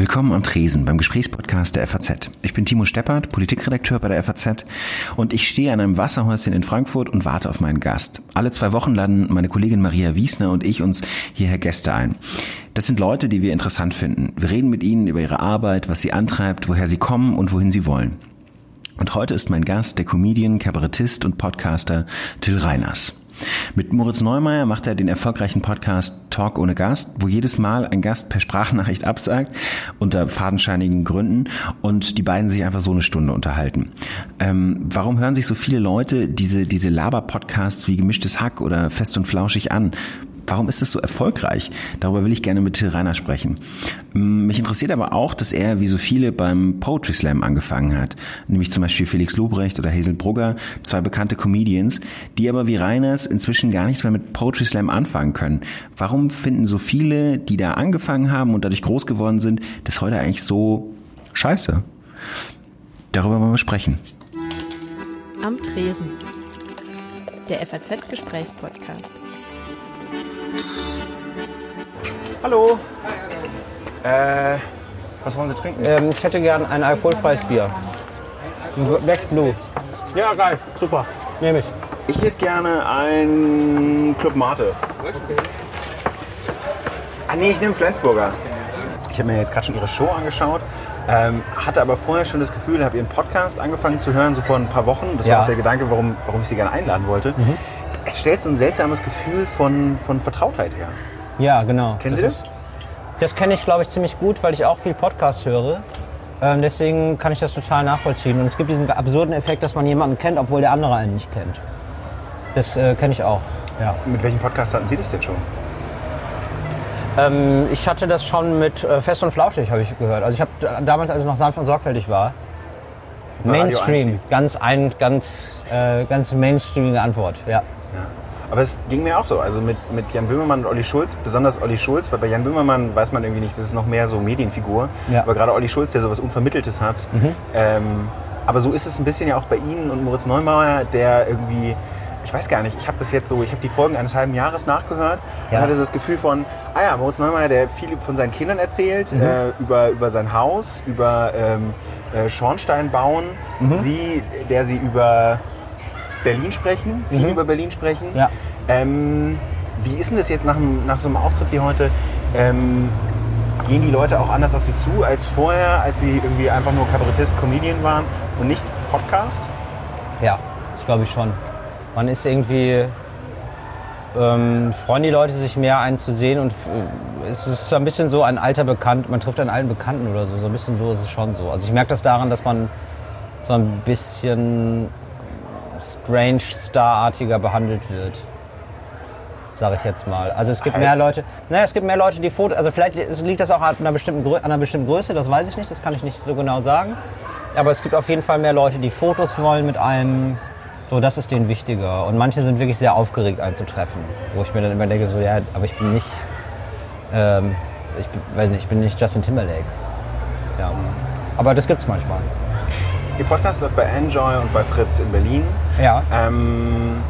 Willkommen am Tresen beim Gesprächspodcast der FAZ. Ich bin Timo Steppert, Politikredakteur bei der FAZ und ich stehe an einem Wasserhäuschen in Frankfurt und warte auf meinen Gast. Alle zwei Wochen laden meine Kollegin Maria Wiesner und ich uns hierher Gäste ein. Das sind Leute, die wir interessant finden. Wir reden mit ihnen über ihre Arbeit, was sie antreibt, woher sie kommen und wohin sie wollen. Und heute ist mein Gast der Comedian, Kabarettist und Podcaster Till Reiners. Mit Moritz Neumeier macht er den erfolgreichen Podcast Talk ohne Gast, wo jedes Mal ein Gast per Sprachnachricht absagt, unter fadenscheinigen Gründen, und die beiden sich einfach so eine Stunde unterhalten. Ähm, warum hören sich so viele Leute diese, diese Laber-Podcasts wie Gemischtes Hack oder Fest und Flauschig an? Warum ist es so erfolgreich? Darüber will ich gerne mit Till Reiner sprechen. Mm, mich interessiert aber auch, dass er wie so viele beim Poetry Slam angefangen hat. Nämlich zum Beispiel Felix Lobrecht oder Hazel Brugger, zwei bekannte Comedians, die aber wie Reiners inzwischen gar nichts mehr mit Poetry Slam anfangen können. Warum finden so viele, die da angefangen haben und dadurch groß geworden sind, das heute eigentlich so scheiße? Darüber wollen wir sprechen. Am Tresen. Der FAZ-Gesprächspodcast. Hallo. Äh, was wollen Sie trinken? Ähm, ich hätte gern ein alkoholfreies Bier. Black Blue. Ja, geil, super. Nehme ich. Ich hätte gerne ein Club Mate. Ah nee, ich nehme Flensburger. Ich habe mir jetzt gerade schon Ihre Show angeschaut, ähm, hatte aber vorher schon das Gefühl, habe Ihren Podcast angefangen zu hören, so vor ein paar Wochen. Das Ja. war auch der Gedanke, warum, warum ich Sie gerne einladen wollte. Es stellt so ein seltsames Gefühl von, von Vertrautheit her. Ja, genau. Kennen Sie das? ist- Das kenne ich, glaube ich, ziemlich gut, weil ich auch viel Podcast höre. Ähm, deswegen kann ich das total nachvollziehen. Und es gibt diesen absurden Effekt, dass man jemanden kennt, obwohl der andere einen nicht kennt. Das äh, kenne ich auch. Ja. Mit welchem Podcast hatten Sie das denn schon? Ähm, ich hatte das schon mit äh, Fest und Flauschig, habe ich gehört. Also ich habe damals, als es noch sanft und sorgfältig war, Bei Radio 1 Mainstream, ganz ein, ganz, äh, ganz mainstreamige Antwort. Ja. Ja. Aber es ging mir auch so. Also mit, mit Jan Böhmermann und Olli Schulz, besonders Olli Schulz, weil bei Jan Böhmermann weiß man irgendwie nicht, das ist noch mehr so Medienfigur. Ja. Aber gerade Olli Schulz, der sowas Unvermitteltes hat. Ähm, aber so ist es ein bisschen ja auch bei Ihnen und Moritz Neumauer, der irgendwie, ich weiß gar nicht, ich habe das jetzt so, ich habe die Folgen eines halben Jahres nachgehört Ja. und hatte das Gefühl von, ah ja, Moritz Neumauer, der viel von seinen Kindern erzählt, äh, über, über sein Haus, über ähm, äh, Schornstein bauen. Sie, der sie über Berlin sprechen, viel über Berlin sprechen. Ja. Ähm, wie ist denn das jetzt nach, nach so einem Auftritt wie heute? Ähm, gehen die Leute auch anders auf sie zu als vorher, als sie irgendwie einfach nur Kabarettist, Comedian waren und nicht Podcast? Ja, das glaube ich schon. Man ist irgendwie, ähm, freuen die Leute sich mehr einen zu sehen und äh, es ist so ein bisschen so ein alter Bekannt, man trifft einen alten Bekannten oder so, so ein bisschen so ist es schon so. Also ich merke das daran, dass man so ein bisschen strange Starartiger behandelt wird. Sage ich jetzt mal. Also es gibt mehr Heißt? Leute, naja, es gibt mehr Leute, die Fotos, also vielleicht liegt das auch an einer, bestimmten, Grö- an einer bestimmten Größe, das weiß ich nicht, das kann ich nicht so genau sagen. Aber es gibt auf jeden Fall mehr Leute, die Fotos wollen mit einem. So, das ist denen wichtiger. Und manche sind wirklich sehr aufgeregt einzutreffen. Wo ich mir dann immer denke, so, ja, aber ich bin nicht, ähm, ich bin, weiß nicht, ich bin nicht Justin Timberlake. Ja. Aber das gibt's manchmal. Ihr Podcast läuft bei Enjoy und bei Fritz in Berlin. Ja. Ähm,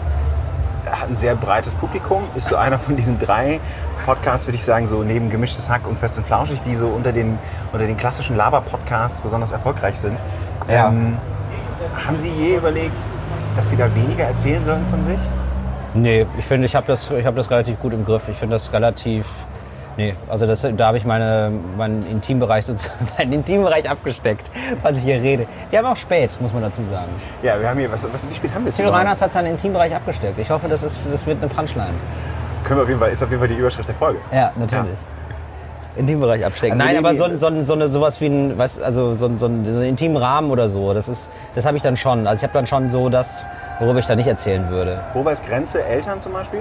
hat ein sehr breites Publikum, ist so einer von diesen drei Podcasts, würde ich sagen, so neben Gemischtes Hack und Fest und Flauschig, die so unter den, unter den klassischen Laber-Podcasts besonders erfolgreich sind. Ja. Ähm, haben Sie je überlegt, dass Sie da weniger erzählen sollen von sich? Nee, ich finde, ich habe das, ich hab das relativ gut im Griff. Ich finde das relativ. Nee, also das, da habe ich meine, meinen Intimbereich meinen Intimbereich abgesteckt, was ich hier rede. Wir haben auch spät, muss man dazu sagen. Ja, wir haben hier, was, was, wie spät haben wir es Till? Reiners hat seinen Intimbereich abgesteckt. Ich hoffe, das, ist, das wird eine Punchline. Können wir auf jeden Fall, ist auf jeden Fall die Überschrift der Folge. Ja, natürlich. Intimbereich abstecken. Also Nein, aber so, so, so eine, sowas wie ein, weißt, also so, so, ein- so einen intimen Rahmen oder so, das ist, das habe ich dann schon. Also ich habe dann schon so das, worüber ich da nicht erzählen würde. Wobei ist Grenze Eltern zum Beispiel?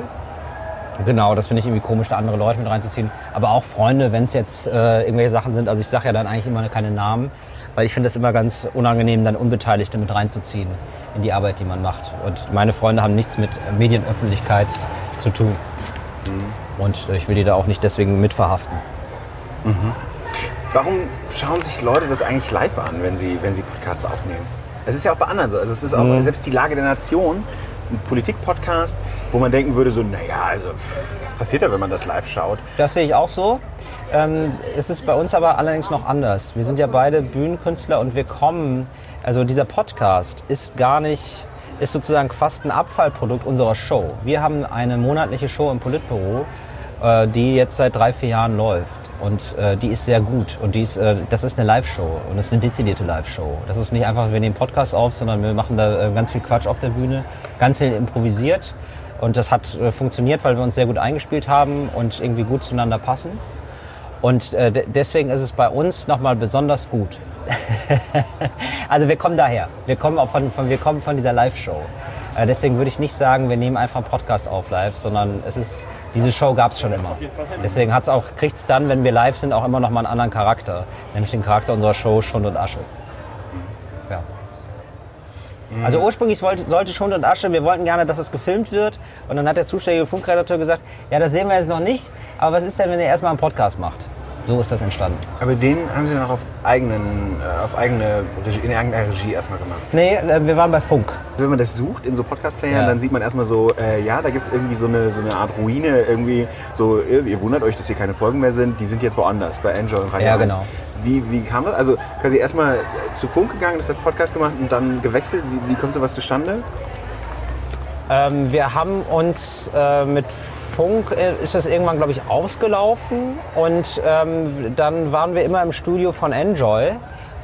Genau, das finde ich irgendwie komisch, da andere Leute mit reinzuziehen. Aber auch Freunde, wenn es jetzt äh, irgendwelche Sachen sind. Also ich sage ja dann eigentlich immer keine Namen, weil ich finde es immer ganz unangenehm, dann Unbeteiligte mit reinzuziehen in die Arbeit, die man macht. Und meine Freunde haben nichts mit Medienöffentlichkeit zu tun. Und ich will die da auch nicht deswegen mitverhaften. Warum schauen sich Leute das eigentlich live an, wenn sie, wenn sie Podcasts aufnehmen? Es ist ja auch bei anderen so. Also es ist auch Mhm. selbst die Lage der Nation Politik-Podcast, wo man denken würde, so, naja, also, was passiert da, wenn man das live schaut? Das sehe ich auch so. Ähm, es ist bei uns aber allerdings noch anders. Wir sind ja beide Bühnenkünstler und wir kommen, also dieser Podcast ist gar nicht, ist sozusagen fast ein Abfallprodukt unserer Show. Wir haben eine monatliche Show im Politbüro, äh, die jetzt seit drei, vier Jahren läuft. Und äh, die ist sehr gut. Und die ist, äh, das ist eine Live-Show. Und das ist eine dezidierte Live-Show. Das ist nicht einfach, wir nehmen Podcast auf, sondern wir machen da äh, ganz viel Quatsch auf der Bühne. Ganz viel improvisiert. Und das hat äh, funktioniert, weil wir uns sehr gut eingespielt haben und irgendwie gut zueinander passen. Und äh, de- deswegen ist es bei uns nochmal besonders gut. also wir kommen daher. Wir kommen, auch von, von, wir kommen von dieser Live-Show. Äh, deswegen würde ich nicht sagen, wir nehmen einfach einen Podcast auf live, sondern es ist, diese Show gab es schon immer. Deswegen hat's auch, kriegt es dann, wenn wir live sind, auch immer nochmal einen anderen Charakter. Nämlich den Charakter unserer Show Schund und Asche. Ja. Also ursprünglich wollte, sollte Schund und Asche, wir wollten gerne, dass es gefilmt wird. Und dann hat der zuständige Funkredakteur gesagt, ja, das sehen wir jetzt noch nicht. Aber was ist denn, wenn ihr erstmal einen Podcast macht? So ist das entstanden. Aber den haben Sie auch auf, eigenen, äh, auf eigene Regie, in eigener Regie erstmal gemacht. Nee, äh, wir waren bei Funk. Wenn man das sucht in so Podcast-Playern, Ja. dann sieht man erstmal so, äh, ja, da gibt es irgendwie so eine, so eine Art Ruine, irgendwie so, ihr wundert euch, dass hier keine Folgen mehr sind, die sind jetzt woanders, bei Enjoy und Radio Ja, 1. genau. Wie, wie kam das? Also quasi erstmal zu Funk gegangen, das heißt Podcast gemacht und dann gewechselt. Wie, wie kommt sowas zustande? Ähm, wir haben uns äh, mit Funk, äh, ist das irgendwann, glaube ich, ausgelaufen. Und ähm, dann waren wir immer im Studio von Enjoy.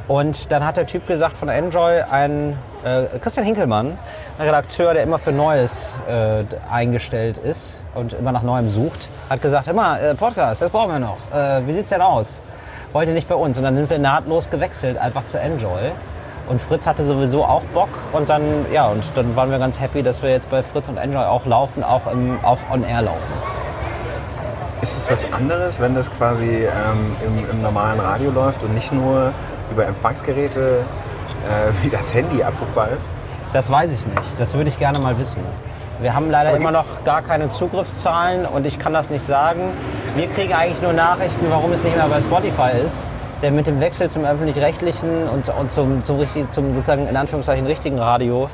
Und dann hat der Typ gesagt von Enjoy, ein äh, Christian Hinkelmann, ein Redakteur, der immer für Neues äh, eingestellt ist und immer nach Neuem sucht, hat gesagt, immer äh, Podcast, das brauchen wir noch. Äh, wie sieht's denn aus? Heute nicht bei uns. Und dann sind wir nahtlos gewechselt, einfach zu Enjoy. Und Fritz hatte sowieso auch Bock und dann, ja, und dann waren wir ganz happy, dass wir jetzt bei Fritz und Enjoy auch laufen, auch, im, auch on air laufen. Ist es was anderes, wenn das quasi ähm, im, im normalen Radio läuft und nicht nur über Empfangsgeräte äh, wie das Handy abrufbar ist? Das weiß ich nicht. Das würde ich gerne mal wissen. Wir haben leider Aber immer noch gar keine Zugriffszahlen und ich kann das nicht sagen. Wir kriegen eigentlich nur Nachrichten, warum es nicht mehr bei Spotify ist. Denn mit dem Wechsel zum öffentlich-rechtlichen und, und zum, zum, zum sozusagen in Anführungszeichen richtigen Radio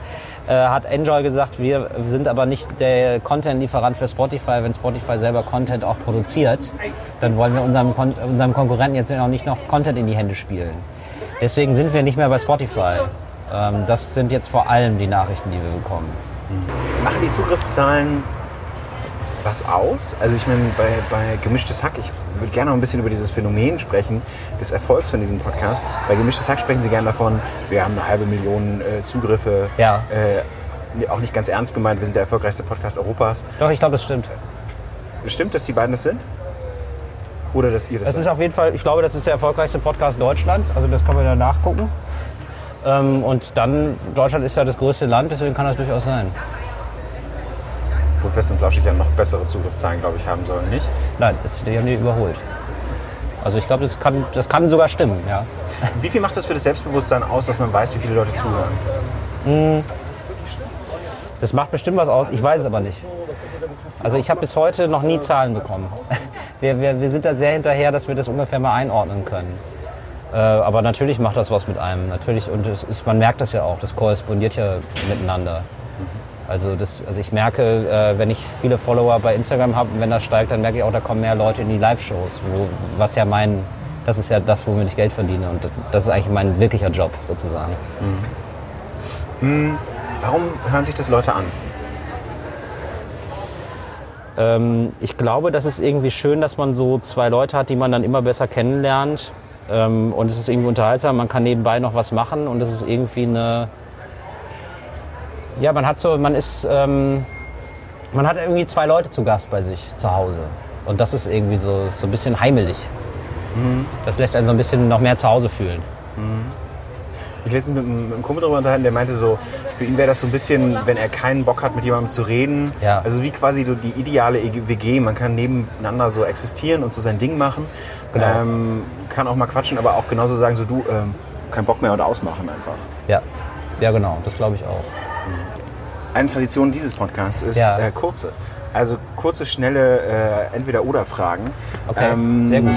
äh, hat Enjoy gesagt, wir sind aber nicht der Content-Lieferant für Spotify. Wenn Spotify selber Content auch produziert, dann wollen wir unserem, Kon unserem Konkurrenten jetzt auch nicht noch Content in die Hände spielen. Deswegen sind wir nicht mehr bei Spotify. Ähm, das sind jetzt vor allem die Nachrichten, die wir bekommen. Machen die Zugriffszahlen was aus? Also ich meine, bei, bei Gemischtes Hack, ich würde gerne noch ein bisschen über dieses Phänomen sprechen, des Erfolgs von diesem Podcast. Bei Gemischtes Hack sprechen Sie gerne davon, wir haben eine halbe Million äh, Zugriffe. Ja. Äh, auch nicht ganz ernst gemeint, wir sind der erfolgreichste Podcast Europas. Doch, ich glaube, das stimmt. Stimmt, dass die beiden das sind? Oder dass ihr das Das seid? ist auf jeden Fall, ich glaube, das ist der erfolgreichste Podcast Deutschlands. Also das kann man ja nachgucken. Ähm, und dann, Deutschland ist ja das größte Land, deswegen kann das durchaus sein. Wo Fest und Flauschig ja noch bessere Zugriffszahlen, glaube ich, haben sollen, nicht? Nein, das, die haben die überholt. Also ich glaube, das kann, das kann sogar stimmen, ja. Wie viel macht das für das Selbstbewusstsein aus, dass man weiß, wie viele Leute zuhören? Das macht bestimmt was aus, ich weiß es aber nicht. Also ich habe bis heute noch nie Zahlen bekommen. Wir, wir, wir sind da sehr hinterher, dass wir das ungefähr mal einordnen können. Äh, aber natürlich macht das was mit einem. Natürlich, und ist, man merkt das ja auch, das korrespondiert ja miteinander. Also, das, also ich merke, äh, wenn ich viele Follower bei Instagram habe, wenn das steigt, dann merke ich auch, da kommen mehr Leute in die Live-Shows, was ja mein, das ist ja das, womit ich Geld verdiene und das ist eigentlich mein wirklicher Job sozusagen. Warum hören sich das Leute an? Ähm, ich glaube, das ist irgendwie schön, dass man so zwei Leute hat, die man dann immer besser kennenlernt. Ähm, und es ist irgendwie unterhaltsam, man kann nebenbei noch was machen und es ist irgendwie eine. Ja, man hat so, man ist. Ähm, man hat irgendwie zwei Leute zu Gast bei sich zu Hause. Und das ist irgendwie so, so ein bisschen heimelig. Das lässt einen so ein bisschen noch mehr zu Hause fühlen. Ich letztens mit einem mit einem Kumpel darüber unterhalten, der meinte so, für ihn wäre das so ein bisschen, wenn er keinen Bock hat, mit jemandem zu reden. Ja. Also wie quasi so die ideale WG. Man kann nebeneinander so existieren und so sein Ding machen. Genau. Ähm, kann auch mal quatschen, aber auch genauso sagen, so du, ähm, kein Bock mehr oder ausmachen einfach. Ja, ja genau, das glaube ich auch. Eine Tradition dieses Podcasts ist Ja. äh, kurze. Also kurze, schnelle äh, Entweder-Oder-Fragen. Okay, Ähm, sehr gut.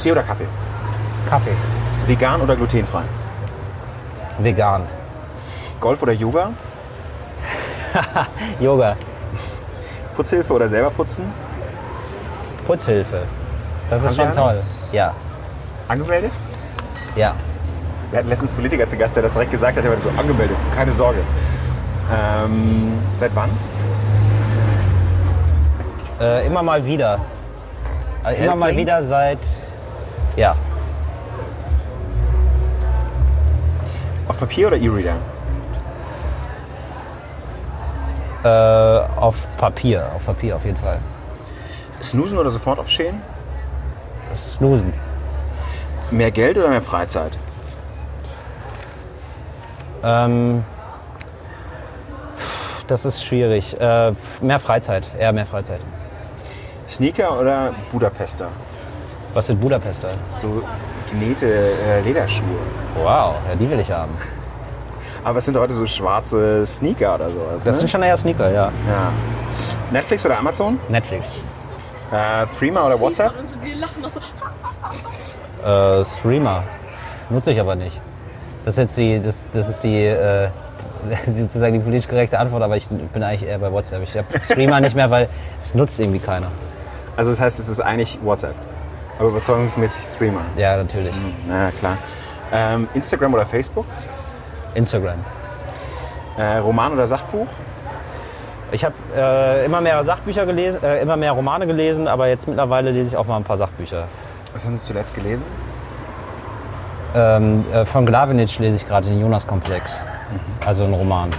Tee oder Kaffee? Kaffee, Vegan oder glutenfrei? vegan, Golf oder Yoga? Yoga. Putzhilfe oder selber putzen? Putzhilfe. Das ist Haben schon Sie eine? toll. Ja. Angemeldet? Ja. Wir hatten letztens Politiker zu Gast, der das direkt gesagt hat, der war so angemeldet, keine Sorge. Ähm, seit wann? Äh, immer mal wieder. Also immer mal wieder seit. Ja. Auf Papier oder E-Reader? Äh, auf Papier. Auf Papier auf jeden Fall. Snoosen oder sofort aufstehen? Snoosen. Mehr Geld oder mehr Freizeit? Ähm, das ist schwierig. Äh, mehr Freizeit. Eher mehr Freizeit. Sneaker oder Budapester? Was sind Budapester? So genähte äh, Lederschuhe. Wow, ja, die will ich haben. Aber es sind heute so schwarze Sneaker oder sowas. Das ne? sind schon eher Sneaker, ja. ja. Netflix oder Amazon? Netflix. Äh, Threema oder WhatsApp? Äh, Streamer. Nutze ich aber nicht. Das ist jetzt die, das, das ist die, äh, sozusagen die politisch korrekte Antwort, aber ich bin eigentlich eher bei WhatsApp. Ich habe Streamer nicht mehr, weil es nutzt irgendwie keiner. Also das heißt, es ist eigentlich WhatsApp. Aber überzeugungsmäßig Threema. Ja, natürlich. Na ja, klar. Ähm, Instagram oder Facebook? Instagram. Äh, Roman oder Sachbuch? Ich habe äh, immer mehr Sachbücher gelesen, äh, immer mehr Romane gelesen, aber jetzt mittlerweile lese ich auch mal ein paar Sachbücher. Was haben Sie zuletzt gelesen? Ähm, äh, von Glavinitsch lese ich gerade den Jonas-Komplex. Also ein Roman.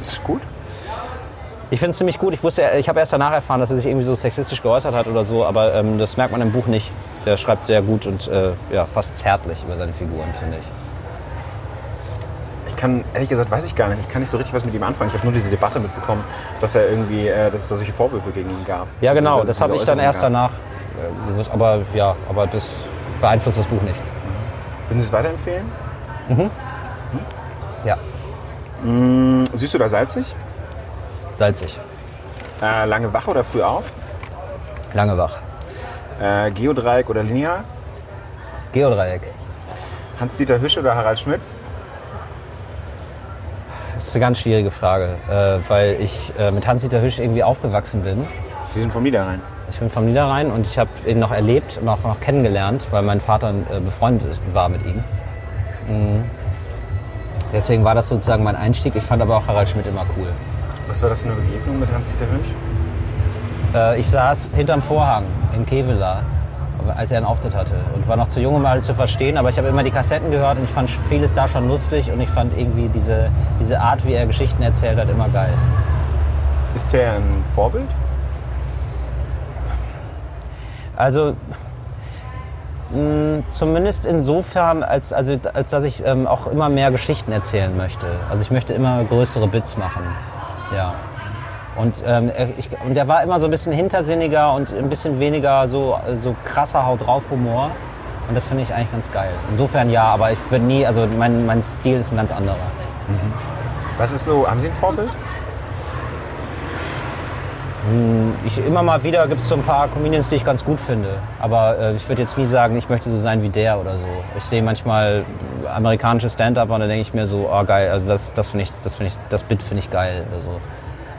Ist es gut? Ich finde es ziemlich gut. Ich wusste, ich habe erst danach erfahren, dass er sich irgendwie so sexistisch geäußert hat oder so, aber ähm, das merkt man im Buch nicht. Der schreibt sehr gut und äh, ja, fast zärtlich über seine Figuren, finde ich. Ich kann, ehrlich gesagt, weiß ich gar nicht. Ich kann nicht so richtig was mit ihm anfangen. Ich habe nur diese Debatte mitbekommen, dass er irgendwie, äh, dass es da solche Vorwürfe gegen ihn gab. Ja, genau, das habe ich dann erst gab. danach äh, gewusst. Aber ja, aber das beeinflusst das Buch nicht. Würden Sie es weiterempfehlen? Ja, Hm, süß oder salzig? salzig, Äh, lange wach oder früh auf? lange wach. Äh, Geodreieck oder linear? Geodreieck. Hans-Dieter Hüsch oder Harald Schmidt? Das ist eine ganz schwierige Frage, äh, weil ich äh, mit Hans-Dieter Hüsch irgendwie aufgewachsen bin. Sie sind vom Niederrhein. Ich bin vom Niederrhein und ich habe ihn noch erlebt und auch noch kennengelernt, weil mein Vater äh, befreundet war mit ihm. Mhm. Deswegen war das sozusagen mein Einstieg. Ich fand aber auch Harald Schmidt immer cool. Was war das für eine Begegnung mit Hans-Dieter Hüsch? Äh, ich saß hinterm Vorhang in Kevela, als er einen Auftritt hatte und war noch zu jung, um alles zu verstehen. Aber ich habe immer die Kassetten gehört und ich fand vieles da schon lustig und ich fand irgendwie diese, diese Art, wie er Geschichten erzählt hat, immer geil. Ist er ein Vorbild? Also mh, zumindest insofern, als, also, als dass ich ähm, auch immer mehr Geschichten erzählen möchte. Also ich möchte immer größere Bits machen. Ja. Und, ähm, ich, und der war immer so ein bisschen hintersinniger und ein bisschen weniger so, so krasser Haut drauf Humor. Und das finde ich eigentlich ganz geil. Insofern ja, aber ich würde nie, also mein, mein Stil ist ein ganz anderer. Was ist so, haben Sie ein Vorbild? Ich, immer mal wieder gibt es so ein paar Comedians, die ich ganz gut finde. Aber äh, ich würde jetzt nie sagen, ich möchte so sein wie der oder so. Ich sehe manchmal amerikanische Stand-up und dann denke ich mir so, oh geil, also das, das finde ich, das finde ich, das Bit finde ich geil oder so.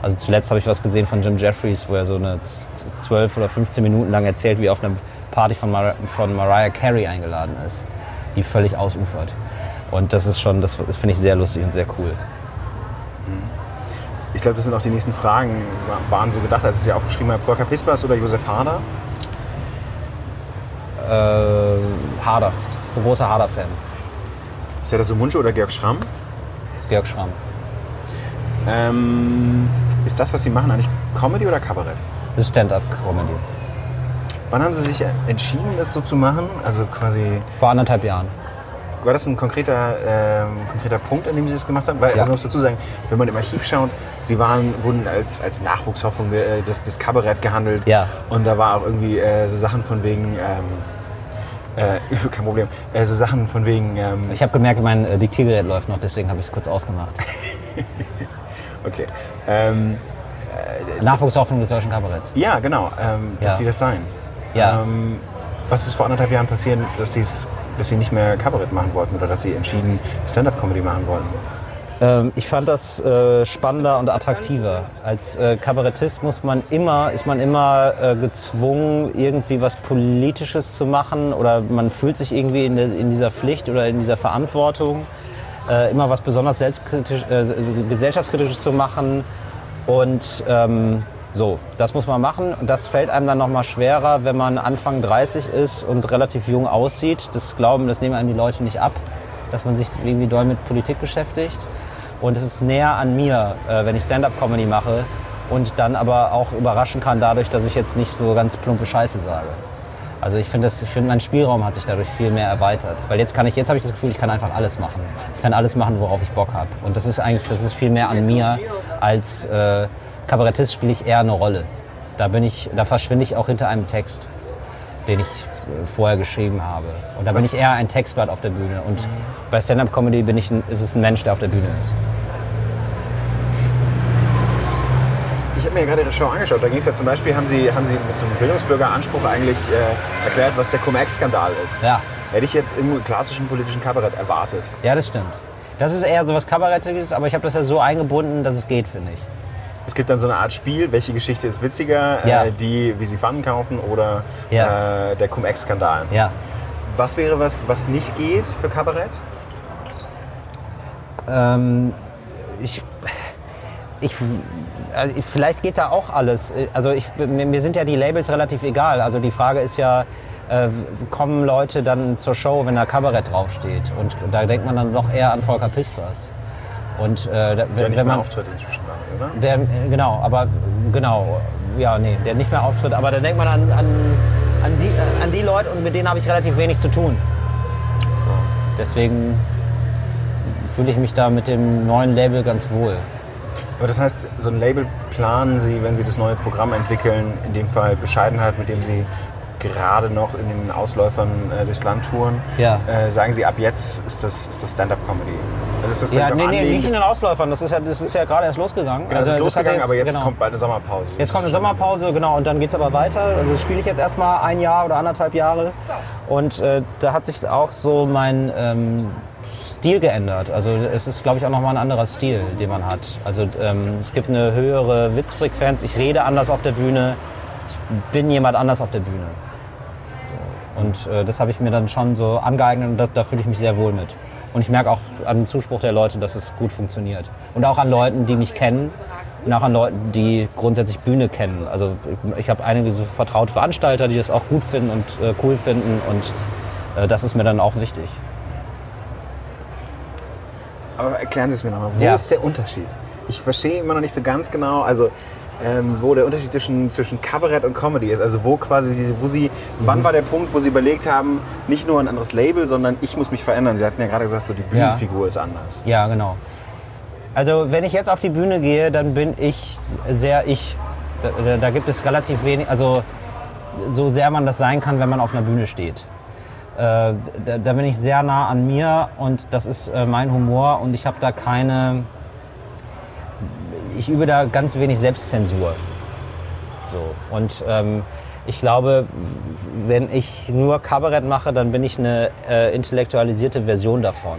Also zuletzt habe ich was gesehen von Jim Jeffries, wo er so eine z- 12 oder 15 Minuten lang erzählt, wie er auf einer Party von, Mar von Mariah Carey eingeladen ist, die völlig ausufert. Und das ist schon, das finde ich sehr lustig und sehr cool. Ich glaube, das sind auch die nächsten Fragen, wa- waren so gedacht, als ich sie aufgeschrieben habe. Volker Pispers oder Josef Hader? Äh, Harder, ein großer Harder-Fan. Ist ja das so Munche oder Georg Schramm? Georg Schramm. Ähm, ist das, was Sie machen, eigentlich Comedy oder Kabarett? Das ist Stand-up-Comedy. Wann haben Sie sich entschieden, das so zu machen? Also quasi, Vor anderthalb Jahren. War das ein konkreter, ähm, konkreter Punkt, an dem Sie das gemacht haben? Weil, Ja. also man muss dazu sagen, wenn man im Archiv schaut, Sie waren, wurden als, als Nachwuchshoffnung äh, des, des Kabarett gehandelt. Ja. Und da war auch irgendwie äh, so Sachen von wegen, ähm, äh, kein Problem, äh, so Sachen von wegen, ähm, Ich habe gemerkt, mein äh, Diktiergerät läuft noch, deswegen habe ich es kurz ausgemacht. okay. Ähm, Nachwuchshoffnung des deutschen Kabaretts. ja, genau, ähm, dass Ja. Sie das sein. Ja. Ähm, was ist vor anderthalb Jahren passiert, dass, Sie's, dass Sie nicht mehr Kabarett machen wollten oder dass Sie entschieden Stand-Up-Comedy machen wollten? Ähm, ich fand das äh, spannender und attraktiver. Als äh, Kabarettist muss man immer, ist man immer äh, gezwungen, irgendwie was Politisches zu machen oder man fühlt sich irgendwie in, der, in dieser Pflicht oder in dieser Verantwortung, äh, immer was besonders selbstkritisch, äh, gesellschaftskritisches zu machen. Und ähm, so, das muss man machen. Und das fällt einem dann nochmal schwerer, wenn man Anfang 30 ist und relativ jung aussieht. Das Glauben, das nehmen einem die Leute nicht ab, dass man sich irgendwie doll mit Politik beschäftigt. Und es ist näher an mir, äh, wenn ich Stand-up-Comedy mache und dann aber auch überraschen kann dadurch, dass ich jetzt nicht so ganz plumpe Scheiße sage. Also ich finde, find, mein Spielraum hat sich dadurch viel mehr erweitert. Weil jetzt kann ich, jetzt habe ich das Gefühl, ich kann einfach alles machen. Ich kann alles machen, worauf ich Bock habe. Und das ist eigentlich, das ist viel mehr an mir als äh, Kabarettist spiele ich eher eine Rolle. Da bin ich, da verschwinde ich auch hinter einem Text, den ich äh, vorher geschrieben habe. Und da bin ich eher ein Textblatt auf der Bühne. Und mhm. bei Stand-up-Comedy bin ich, ein, ist es ein Mensch, der auf der Bühne ist. Ich habe mir gerade Ihre Show angeschaut. Da ging es ja zum Beispiel, haben Sie, haben Sie mit so einem Bildungsbürgeranspruch eigentlich äh, erklärt, was der Cum-Ex-Skandal ist. Ja. Hätte ich jetzt im klassischen politischen Kabarett erwartet. Ja, das stimmt. Das ist eher so was Kabarettiges, aber ich habe das ja so eingebunden, dass es geht, finde ich. Es gibt dann so eine Art Spiel, welche Geschichte ist witziger, ja. äh, die wie sie Pfannen kaufen oder ja. äh, der Cum-Ex-Skandal. Ja. Was wäre was, was nicht geht für Kabarett? Ähm, ich, ich, also vielleicht geht da auch alles. Also ich, mir, mir sind ja die Labels relativ egal. Also die Frage ist ja, äh, kommen Leute dann zur Show, wenn da Kabarett draufsteht? Und da denkt man dann doch eher an Volker Pispers. Und, äh, der wenn, nicht wenn man, mehr auftritt inzwischen, oder? Der, genau, aber genau, ja, nee, der nicht mehr auftritt. Aber da denkt man an, an, an, die, an die Leute und mit denen habe ich relativ wenig zu tun. Deswegen fühle ich mich da mit dem neuen Label ganz wohl. Aber das heißt, so ein Label planen Sie, wenn Sie das neue Programm entwickeln, in dem Fall Bescheidenheit, mit dem Sie gerade noch in den Ausläufern äh, durchs Land touren. Ja. Äh, sagen Sie, ab jetzt ist das, ist das Stand-up-Comedy? Also ist das ja, nee, nee, nicht in den Ausläufern. Das ist ja, das ist ja gerade erst losgegangen. Genau, also, das ist losgegangen, jetzt, aber jetzt genau. kommt bald eine Sommerpause. Jetzt kommt eine Sommerpause, genau, und dann geht es aber weiter. Also das spiele ich jetzt erstmal ein Jahr oder anderthalb Jahre. Und äh, da hat sich auch so mein ähm, Stil geändert. Also es ist, glaube ich, auch nochmal ein anderer Stil, den man hat. Also ähm, es gibt eine höhere Witzfrequenz. Ich rede anders auf der Bühne. Ich bin jemand anders auf der Bühne. Und äh, das habe ich mir dann schon so angeeignet und da, da fühle ich mich sehr wohl mit. Und ich merke auch an dem Zuspruch der Leute, dass es gut funktioniert. Und auch an Leuten, die mich kennen und auch an Leuten, die grundsätzlich Bühne kennen. Also ich, habe einige so vertraute Veranstalter, die das auch gut finden und äh, cool finden und äh, das ist mir dann auch wichtig. Aber erklären Sie es mir nochmal, wo ja. ist der Unterschied? Ich verstehe immer noch nicht so ganz genau, also ähm, wo der Unterschied zwischen, zwischen Kabarett und Comedy ist. Also wo quasi, wo Sie, mhm. wann war der Punkt, wo Sie überlegt haben, nicht nur ein anderes Label, sondern ich muss mich verändern. Sie hatten ja gerade gesagt, so die Bühnenfigur ja. ist anders. Ja, genau. Also wenn ich jetzt auf die Bühne gehe, dann bin ich sehr ich. Da, da, gibt es relativ wenig, also so sehr man das sein kann, wenn man auf einer Bühne steht. Äh, da, da, bin ich sehr nah an mir und das ist äh, mein Humor und ich habe da keine ich übe da ganz wenig Selbstzensur. So. Und ähm, ich glaube, wenn ich nur Kabarett mache, dann bin ich eine äh, intellektualisierte Version davon.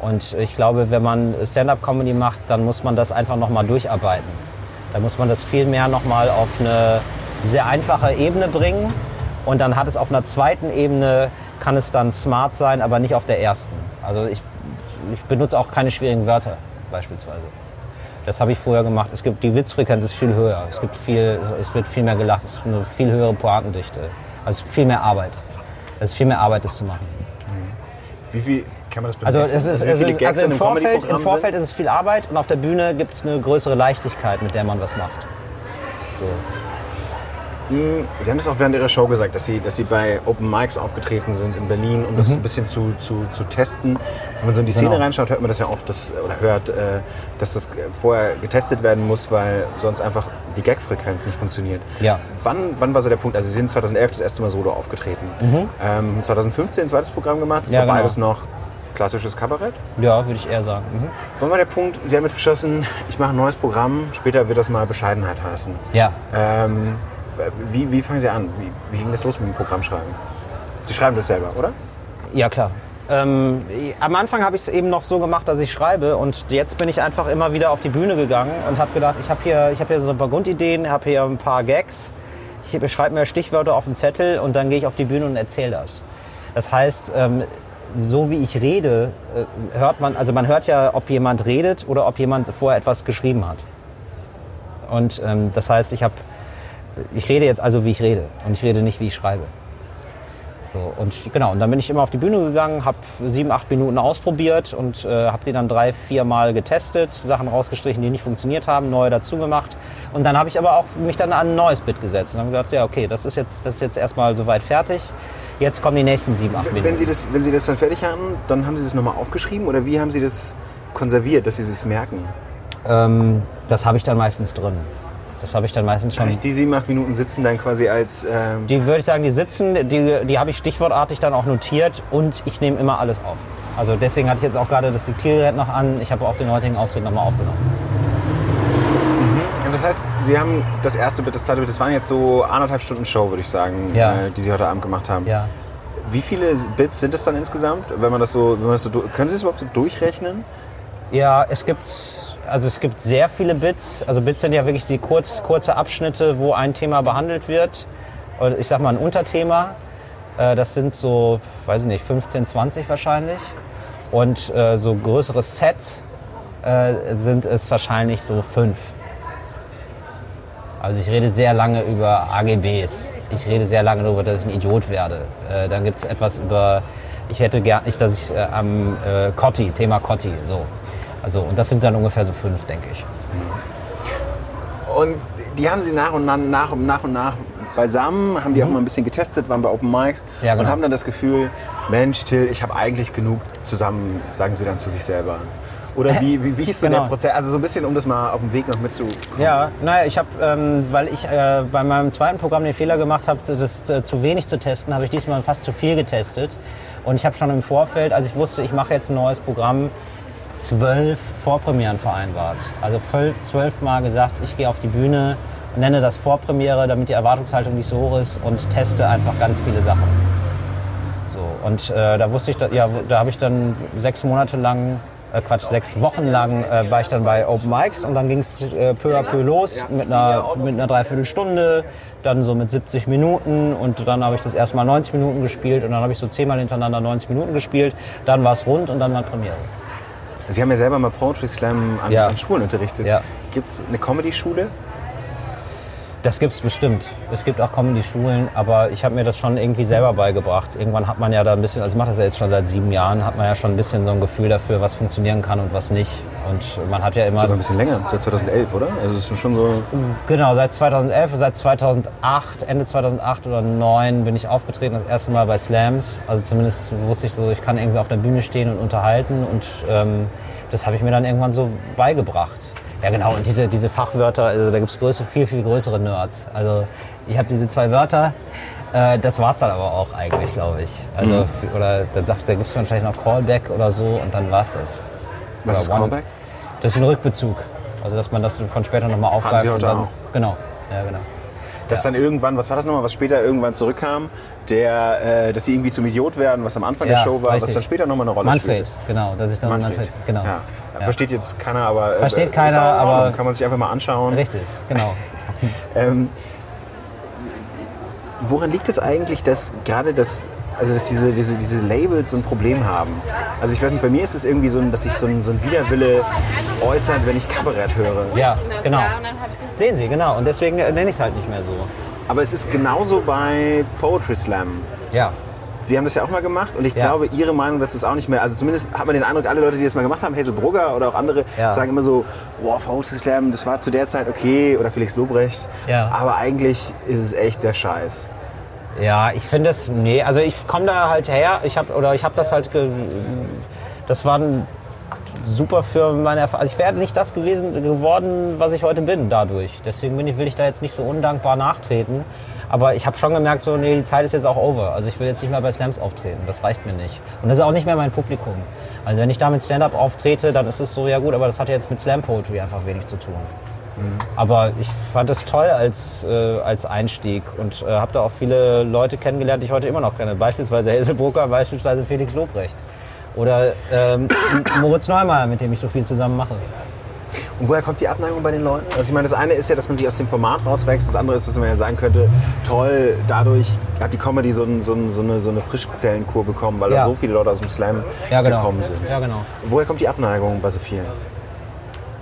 Und ich glaube, wenn man Stand-up-Comedy macht, dann muss man das einfach nochmal durcharbeiten. Da muss man das viel mehr nochmal auf eine sehr einfache Ebene bringen. Und dann hat es auf einer zweiten Ebene, kann es dann smart sein, aber nicht auf der ersten. Also ich, ich benutze auch keine schwierigen Wörter beispielsweise. Das habe ich vorher gemacht. Es gibt, die Witzfrequenz ist viel höher. Es, gibt viel, es wird viel mehr gelacht. Es ist eine viel höhere Poatendichte. Also viel mehr Arbeit. Es ist viel mehr Arbeit, das zu machen. Wie viel kann man das bemessen? Also, es ist, also, es ist, also im, Vorfeld, im Vorfeld ist es viel Arbeit und auf der Bühne gibt es eine größere Leichtigkeit, mit der man was macht. So. Hm, Sie haben es auch während Ihrer Show gesagt, dass Sie, dass Sie bei Open Mics aufgetreten sind in Berlin, um das mhm. ein bisschen zu, zu, zu testen. Wenn man so in die Szene genau. reinschaut, hört man das ja oft, dass, oder hört, äh, dass das vorher getestet werden muss, weil sonst einfach die Gagfrequenz nicht funktioniert. Ja. Wann, wann war so der Punkt? Also Sie sind 2011 das erste Mal solo aufgetreten. Mhm. Ähm, 2015 ein zweites Programm gemacht. Das ja, war genau. beides noch klassisches Kabarett? Ja, würde ich eher sagen. Mhm. Wann war der Punkt, Sie haben jetzt beschlossen, ich mache ein neues Programm, später wird das mal Bescheidenheit heißen. Ja. Ähm, wie, wie fangen Sie an? Wie, wie ging das los mit dem Programmschreiben? Sie schreiben das selber, oder? Ja, klar. Ähm, am Anfang habe ich es eben noch so gemacht, dass ich schreibe und jetzt bin ich einfach immer wieder auf die Bühne gegangen und habe gedacht, ich habe hier, hab hier so ein paar Grundideen, habe hier ein paar Gags, ich schreibe mir Stichwörter auf den Zettel und dann gehe ich auf die Bühne und erzähle das. Das heißt, ähm, so wie ich rede, äh, hört man, also man hört ja, ob jemand redet oder ob jemand vorher etwas geschrieben hat. Und ähm, das heißt, ich habe, ich rede jetzt also, wie ich rede und ich rede nicht, wie ich schreibe. So, und genau, und dann bin ich immer auf die Bühne gegangen, habe sieben, acht Minuten ausprobiert und äh, habe die dann drei, vier Mal getestet, Sachen rausgestrichen, die nicht funktioniert haben, neue dazu gemacht. Und dann habe ich aber auch mich dann an ein neues Bit gesetzt und habe gedacht, ja, okay, das ist jetzt, das ist jetzt erstmal soweit fertig. Jetzt kommen die nächsten sieben, acht Minuten. Wenn Sie, das, wenn Sie das dann fertig haben, dann haben Sie das nochmal aufgeschrieben oder wie haben Sie das konserviert, dass Sie es merken? Ähm, das habe ich dann meistens drin. Das habe ich dann meistens schon. Die sieben, acht Minuten sitzen dann quasi als. Ähm die würde ich sagen, die sitzen, die, die habe ich stichwortartig dann auch notiert und ich nehme immer alles auf. Also deswegen hatte ich jetzt auch gerade das Diktiergerät noch an. Ich habe auch den heutigen Auftritt nochmal aufgenommen. Mhm. Das heißt, Sie haben das erste Bit, das zweite Bit, das waren jetzt so anderthalb Stunden Show, würde ich sagen, ja. äh, die Sie heute Abend gemacht haben. Ja. Wie viele Bits sind es dann insgesamt? Wenn man das so, wenn man das so, können Sie es überhaupt so durchrechnen? Ja, es gibt also es gibt sehr viele Bits. Also Bits sind ja wirklich die kurz, kurze Abschnitte, wo ein Thema behandelt wird. Oder ich sag mal ein Unterthema. Äh, das sind so, weiß ich nicht, 15, 20 wahrscheinlich. Und äh, so größere Sets äh, sind es wahrscheinlich so fünf. Also ich rede sehr lange über AGBs. Ich rede sehr lange darüber, dass ich ein Idiot werde. dann gibt es etwas über, ich hätte gern, dass ich am Cotti, Thema Cotti, so. Also, und das sind dann ungefähr so fünf, denke ich. Und die haben sie nach und nach, nach, nach und nach beisammen, haben die mhm. auch mal ein bisschen getestet, waren bei Open Mics ja, genau. und haben dann das Gefühl, Mensch, Till, ich habe eigentlich genug zusammen, sagen sie dann zu sich selber. Oder wie, wie, wie ist so genau. der Prozess? Also so ein bisschen, um das mal auf dem Weg noch mitzukommen. Ja, naja, ich habe, ähm, weil ich äh, bei meinem zweiten Programm den Fehler gemacht habe, das äh, zu wenig zu testen, habe ich diesmal fast zu viel getestet. Und ich habe schon im Vorfeld, als ich wusste, ich mache jetzt ein neues Programm, zwölf Vorpremieren vereinbart. Also zwölf Mal gesagt, ich gehe auf die Bühne, nenne das Vorpremiere, damit die Erwartungshaltung nicht so hoch ist und teste einfach ganz viele Sachen. So, und äh, da wusste ich, da, ja, da habe ich dann sechs Monate lang äh, Quatsch, sechs Wochen lang äh, war ich dann bei Open Mics und dann ging es äh, peu à peu los mit einer, mit einer Dreiviertelstunde, dann so mit 70 Minuten und dann habe ich das erstmal 90 Minuten gespielt und dann habe ich so zehnmal hintereinander 90 Minuten gespielt, dann war es rund und dann war Premiere. Sie haben ja selber mal Poetry Slam an, ja. an Schulen unterrichtet. Ja. Gibt es eine Comedy-Schule? Das gibt es bestimmt. Es gibt auch Comedy-Schulen, aber ich habe mir das schon irgendwie selber beigebracht. Irgendwann hat man ja da ein bisschen, also ich mache das ja jetzt schon seit sieben Jahren, hat man ja schon ein bisschen so ein Gefühl dafür, was funktionieren kann und was nicht. Und man hat ja immer... Sogar ein bisschen länger, seit 2011, oder? Also es ist schon so... Genau, seit 2011, seit 2008, Ende 2008 oder 2009 bin ich aufgetreten, das erste Mal bei Slams. Also zumindest wusste ich so, ich kann irgendwie auf der Bühne stehen und unterhalten und ähm, das habe ich mir dann irgendwann so beigebracht. Ja genau, und diese, diese Fachwörter, also da gibt es viel, viel größere Nerds. Also ich habe diese zwei Wörter, äh, das war es dann aber auch eigentlich, glaube ich. Also, mhm. Oder da, da gibt es dann vielleicht noch Callback oder so und dann war es das. Was oder ist One, Callback? Das ist ein Rückbezug. Also dass man das von später nochmal aufgreift. Sie heute dann, auch. Genau, ja genau dass ja. dann irgendwann, was war das nochmal, was später irgendwann zurückkam, der, äh, dass sie irgendwie zum Idiot werden, was am Anfang ja, der Show war, richtig. was dann später nochmal eine Rolle Manfred, spielte. genau, dass ich dann Manfred, Manfred genau. Ja. Versteht jetzt keiner, aber äh, versteht keiner, aber kann man sich einfach mal anschauen. Richtig, genau. ähm, woran liegt es eigentlich, dass gerade das also dass diese, diese, diese Labels so ein Problem haben. Also ich weiß nicht, bei mir ist es irgendwie so, dass sich so ein, so ein Widerwille äußert, wenn ich Kabarett höre. Ja, genau. Sehen Sie, genau. Und deswegen nenne ich es halt nicht mehr so. Aber es ist genauso bei Poetry Slam. Ja. Sie haben das ja auch mal gemacht und ich ja. glaube, Ihre Meinung dazu ist auch nicht mehr. Also zumindest hat man den Eindruck, alle Leute, die das mal gemacht haben, Hazel Brugger oder auch andere, ja. sagen immer so, wow, Poetry Slam, das war zu der Zeit okay oder Felix Lobrecht. Ja. Aber eigentlich ist es echt der Scheiß. Ja, ich finde es, nee, also ich komme da halt her, ich habe oder ich habe das halt, ge, das war super für meine Erfahrung. Also ich wäre nicht das gewesen geworden, was ich heute bin dadurch. Deswegen bin ich, will ich da jetzt nicht so undankbar nachtreten. Aber ich habe schon gemerkt, so, nee, die Zeit ist jetzt auch over. Also ich will jetzt nicht mehr bei Slams auftreten. Das reicht mir nicht. Und das ist auch nicht mehr mein Publikum. Also wenn ich da mit Stand-up auftrete, dann ist es so, ja gut, aber das hat ja jetzt mit Slam Poetry einfach wenig zu tun. Aber ich fand es toll als, äh, als Einstieg und äh, habe da auch viele Leute kennengelernt, die ich heute immer noch kenne. Beispielsweise Hazel Brucker, beispielsweise Felix Lobrecht. Oder ähm, Moritz Neumeier, mit dem ich so viel zusammen mache. Und woher kommt die Abneigung bei den Leuten? Also ich meine, das eine ist ja, dass man sich aus dem Format rauswächst. Das andere ist, dass man ja sagen könnte, toll, dadurch hat die Comedy so, ein, so, ein, so eine, so eine Frischzellenkur bekommen, weil Ja. da so viele Leute aus dem Slam Ja, genau. gekommen sind. Ja, genau. Woher kommt die Abneigung bei so vielen?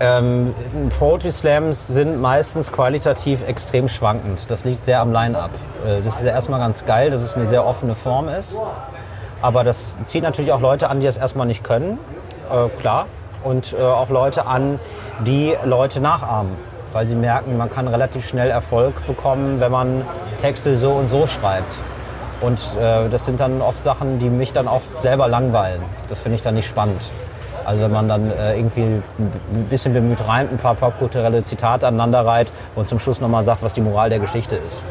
Ähm, Poetry Slams sind meistens qualitativ extrem schwankend. Das liegt sehr am Line-Up. Äh, Das ist ja erstmal ganz geil, dass es eine sehr offene Form ist. Aber das zieht natürlich auch Leute an, die das erstmal nicht können, äh, klar. Und äh, auch Leute an, die Leute nachahmen. Weil sie merken, man kann relativ schnell Erfolg bekommen, wenn man Texte so und so schreibt. Und äh, das sind dann oft Sachen, die mich dann auch selber langweilen. Das finde ich dann nicht spannend. Also wenn man dann äh, irgendwie ein bisschen bemüht reimt, ein paar popkulturelle Zitate aneinander reiht und zum Schluss nochmal sagt, was die Moral der Geschichte ist.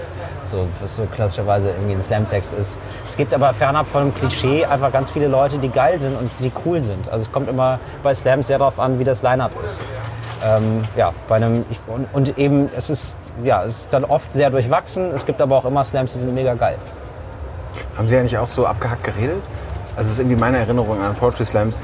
So, was so klassischerweise irgendwie ein Slamtext ist. Es gibt aber fernab von dem Klischee einfach ganz viele Leute, die geil sind und die cool sind. Also es kommt immer bei Slams sehr darauf an, wie das Line-Up ist. Ähm, ja, bei einem, ich, und, und eben, es ist, ja, es ist dann oft sehr durchwachsen. Es gibt aber auch immer Slams, die sind mega geil. Haben Sie eigentlich auch so abgehackt geredet? Also es ist irgendwie meine Erinnerung an Poetry Slams,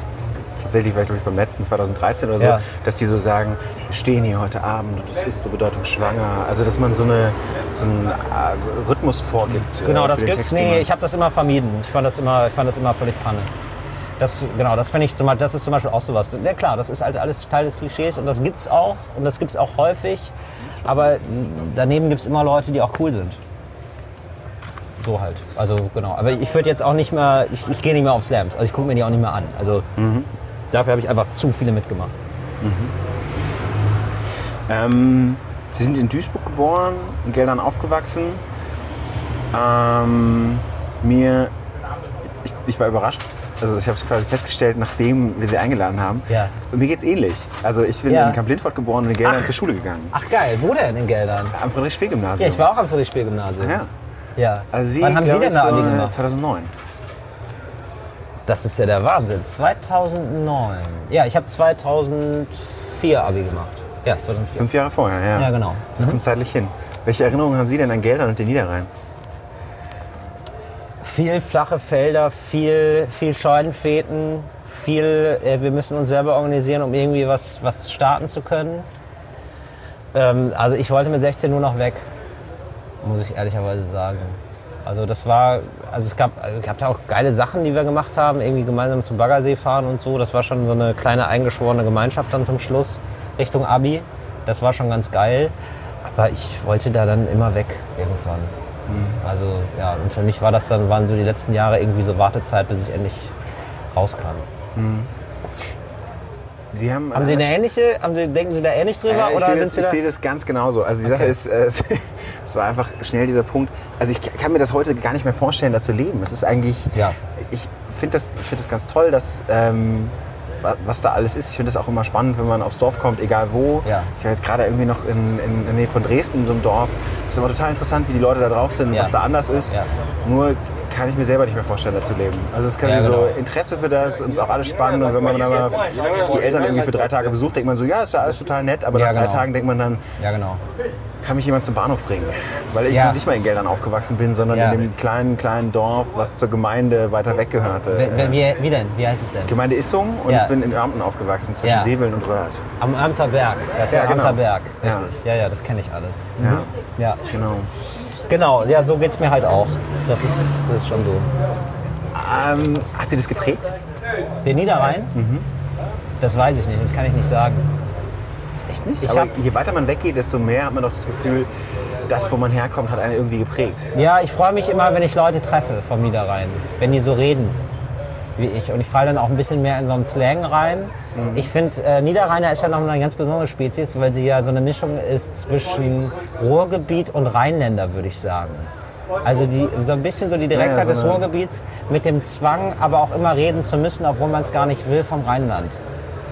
tatsächlich vielleicht ich beim letzten 2013 oder so, Ja. dass die so sagen, wir stehen hier heute Abend und es ist so bedeutungsschwanger. Also dass man so, eine, so einen äh, Rhythmus vorgibt. äh, Genau, für das gibt's. Text, Nee, ich habe das immer vermieden. Ich fand das immer, ich fand das immer völlig Panne. Das, genau, das finde ich zum, Beispiel- das ist zum Beispiel auch sowas. Ja klar, das ist halt alles Teil des Klischees und das gibt's auch und das gibt's auch häufig. Aber daneben gibt's immer Leute, die auch cool sind. So halt. Also genau. Aber ich würde jetzt auch nicht mehr, ich, ich gehe nicht mehr auf Slams. Also ich gucke mir die auch nicht mehr an. Also dafür habe ich einfach zu viele mitgemacht. Ähm, Sie sind in Duisburg geboren, in Geldern aufgewachsen. Ähm, mir, ich, ich war überrascht. Also ich habe es quasi festgestellt, nachdem wir Sie eingeladen haben. Ja. Und mir geht's ähnlich. Also ich bin Ja. in Kamp-Lindfort geboren und in Geldern zur Schule gegangen. Ach geil, wo denn in Geldern? Am Friedrich-Spiel-Gymnasium. Ja, ich war auch am Friedrichspiel-Gymnasium. Ja. ja. Also Sie, Wann haben Sie denn da so Abi gemacht? 2009. Das ist ja der Wahnsinn. 2009. Ja, ich habe 2004 Abi gemacht. Ja, 2004. Fünf Jahre vorher, ja. Ja, genau. Das kommt zeitlich hin. Welche Erinnerungen haben Sie denn an Geldern und den Niederrhein? Viel flache Felder, viel, viel Scheunenfäden, viel, äh, wir müssen uns selber organisieren, um irgendwie was, was starten zu können. Ähm, also ich wollte mit 16 nur noch weg, muss ich ehrlicherweise sagen. Also das war, also es gab, es gab da auch geile Sachen, die wir gemacht haben, irgendwie gemeinsam zum Baggersee fahren und so. Das war schon so eine kleine eingeschworene Gemeinschaft dann zum Schluss Richtung Abi. Das war schon ganz geil. Aber ich wollte da dann immer weg irgendwann. Also ja, und für mich war das dann, waren so die letzten Jahre irgendwie so Wartezeit, bis ich endlich rauskam. Sie haben, Haben Sie äh, eine ähnliche, haben Sie, denken Sie da ähnlich drüber? Ja, ich oder sehe das, sehe das ganz genauso. Also die Sache Okay. ist, äh, es war einfach schnell dieser Punkt. Also ich kann mir das heute gar nicht mehr vorstellen, da zu leben. Es ist eigentlich, Ja. ich finde das, find das ganz toll, dass, ähm, was da alles ist. Ich finde das auch immer spannend, wenn man aufs Dorf kommt, egal wo. Ja. Ich war jetzt gerade irgendwie noch in, in der Nähe von Dresden in so einem Dorf. Es ist immer total interessant, wie die Leute da drauf sind, Ja. was da anders ist. Ja. Nur kann ich mir selber nicht mehr vorstellen, da zu leben. Also es ist quasi Ja, genau. so Interesse für das und es ist auch alles spannend. Und wenn man dann mal die Eltern irgendwie für drei Tage besucht, denkt man so, ja, ist ja alles total nett. Aber nach drei genau. Tagen denkt man dann, Ja, genau. Kann mich jemand zum Bahnhof bringen? Weil ich Ja. nicht mal in Geldern aufgewachsen bin, sondern Ja. in dem kleinen, kleinen Dorf, was zur Gemeinde weiter weg gehörte. Wie, wie, wie denn? Wie heißt es denn? Gemeinde Issung und Ja. ich bin in Örmten aufgewachsen, zwischen Ja. Seveln und Röhrt. Am Amter Berg. Das ist Ja, der genau. Amter Berg, richtig. Ja. ja, das kenne ich alles. Ja, Ja, genau. genau. Ja, so geht's mir halt auch. Das ist, das ist schon so. Ähm, hat sie das geprägt? Den Niederrhein? Mhm. Das weiß ich nicht, das kann ich nicht sagen. Nicht? Ich Aber je weiter man weggeht, desto mehr hat man doch das Gefühl, das, wo man herkommt, hat einen irgendwie geprägt. Ja, ich freue mich immer, wenn ich Leute treffe vom Niederrhein, wenn die so reden wie ich. Und ich falle dann auch ein bisschen mehr in so einen Slang rein. Ich finde, äh, Niederrheiner ist ja noch eine ganz besondere Spezies, weil sie ja so eine Mischung ist zwischen Ruhrgebiet und Rheinländer, würde ich sagen. Also die, so ein bisschen so die Direktheit Ja, so des Ruhrgebiets mit dem Zwang, aber auch immer reden zu müssen, obwohl man es gar nicht will vom Rheinland.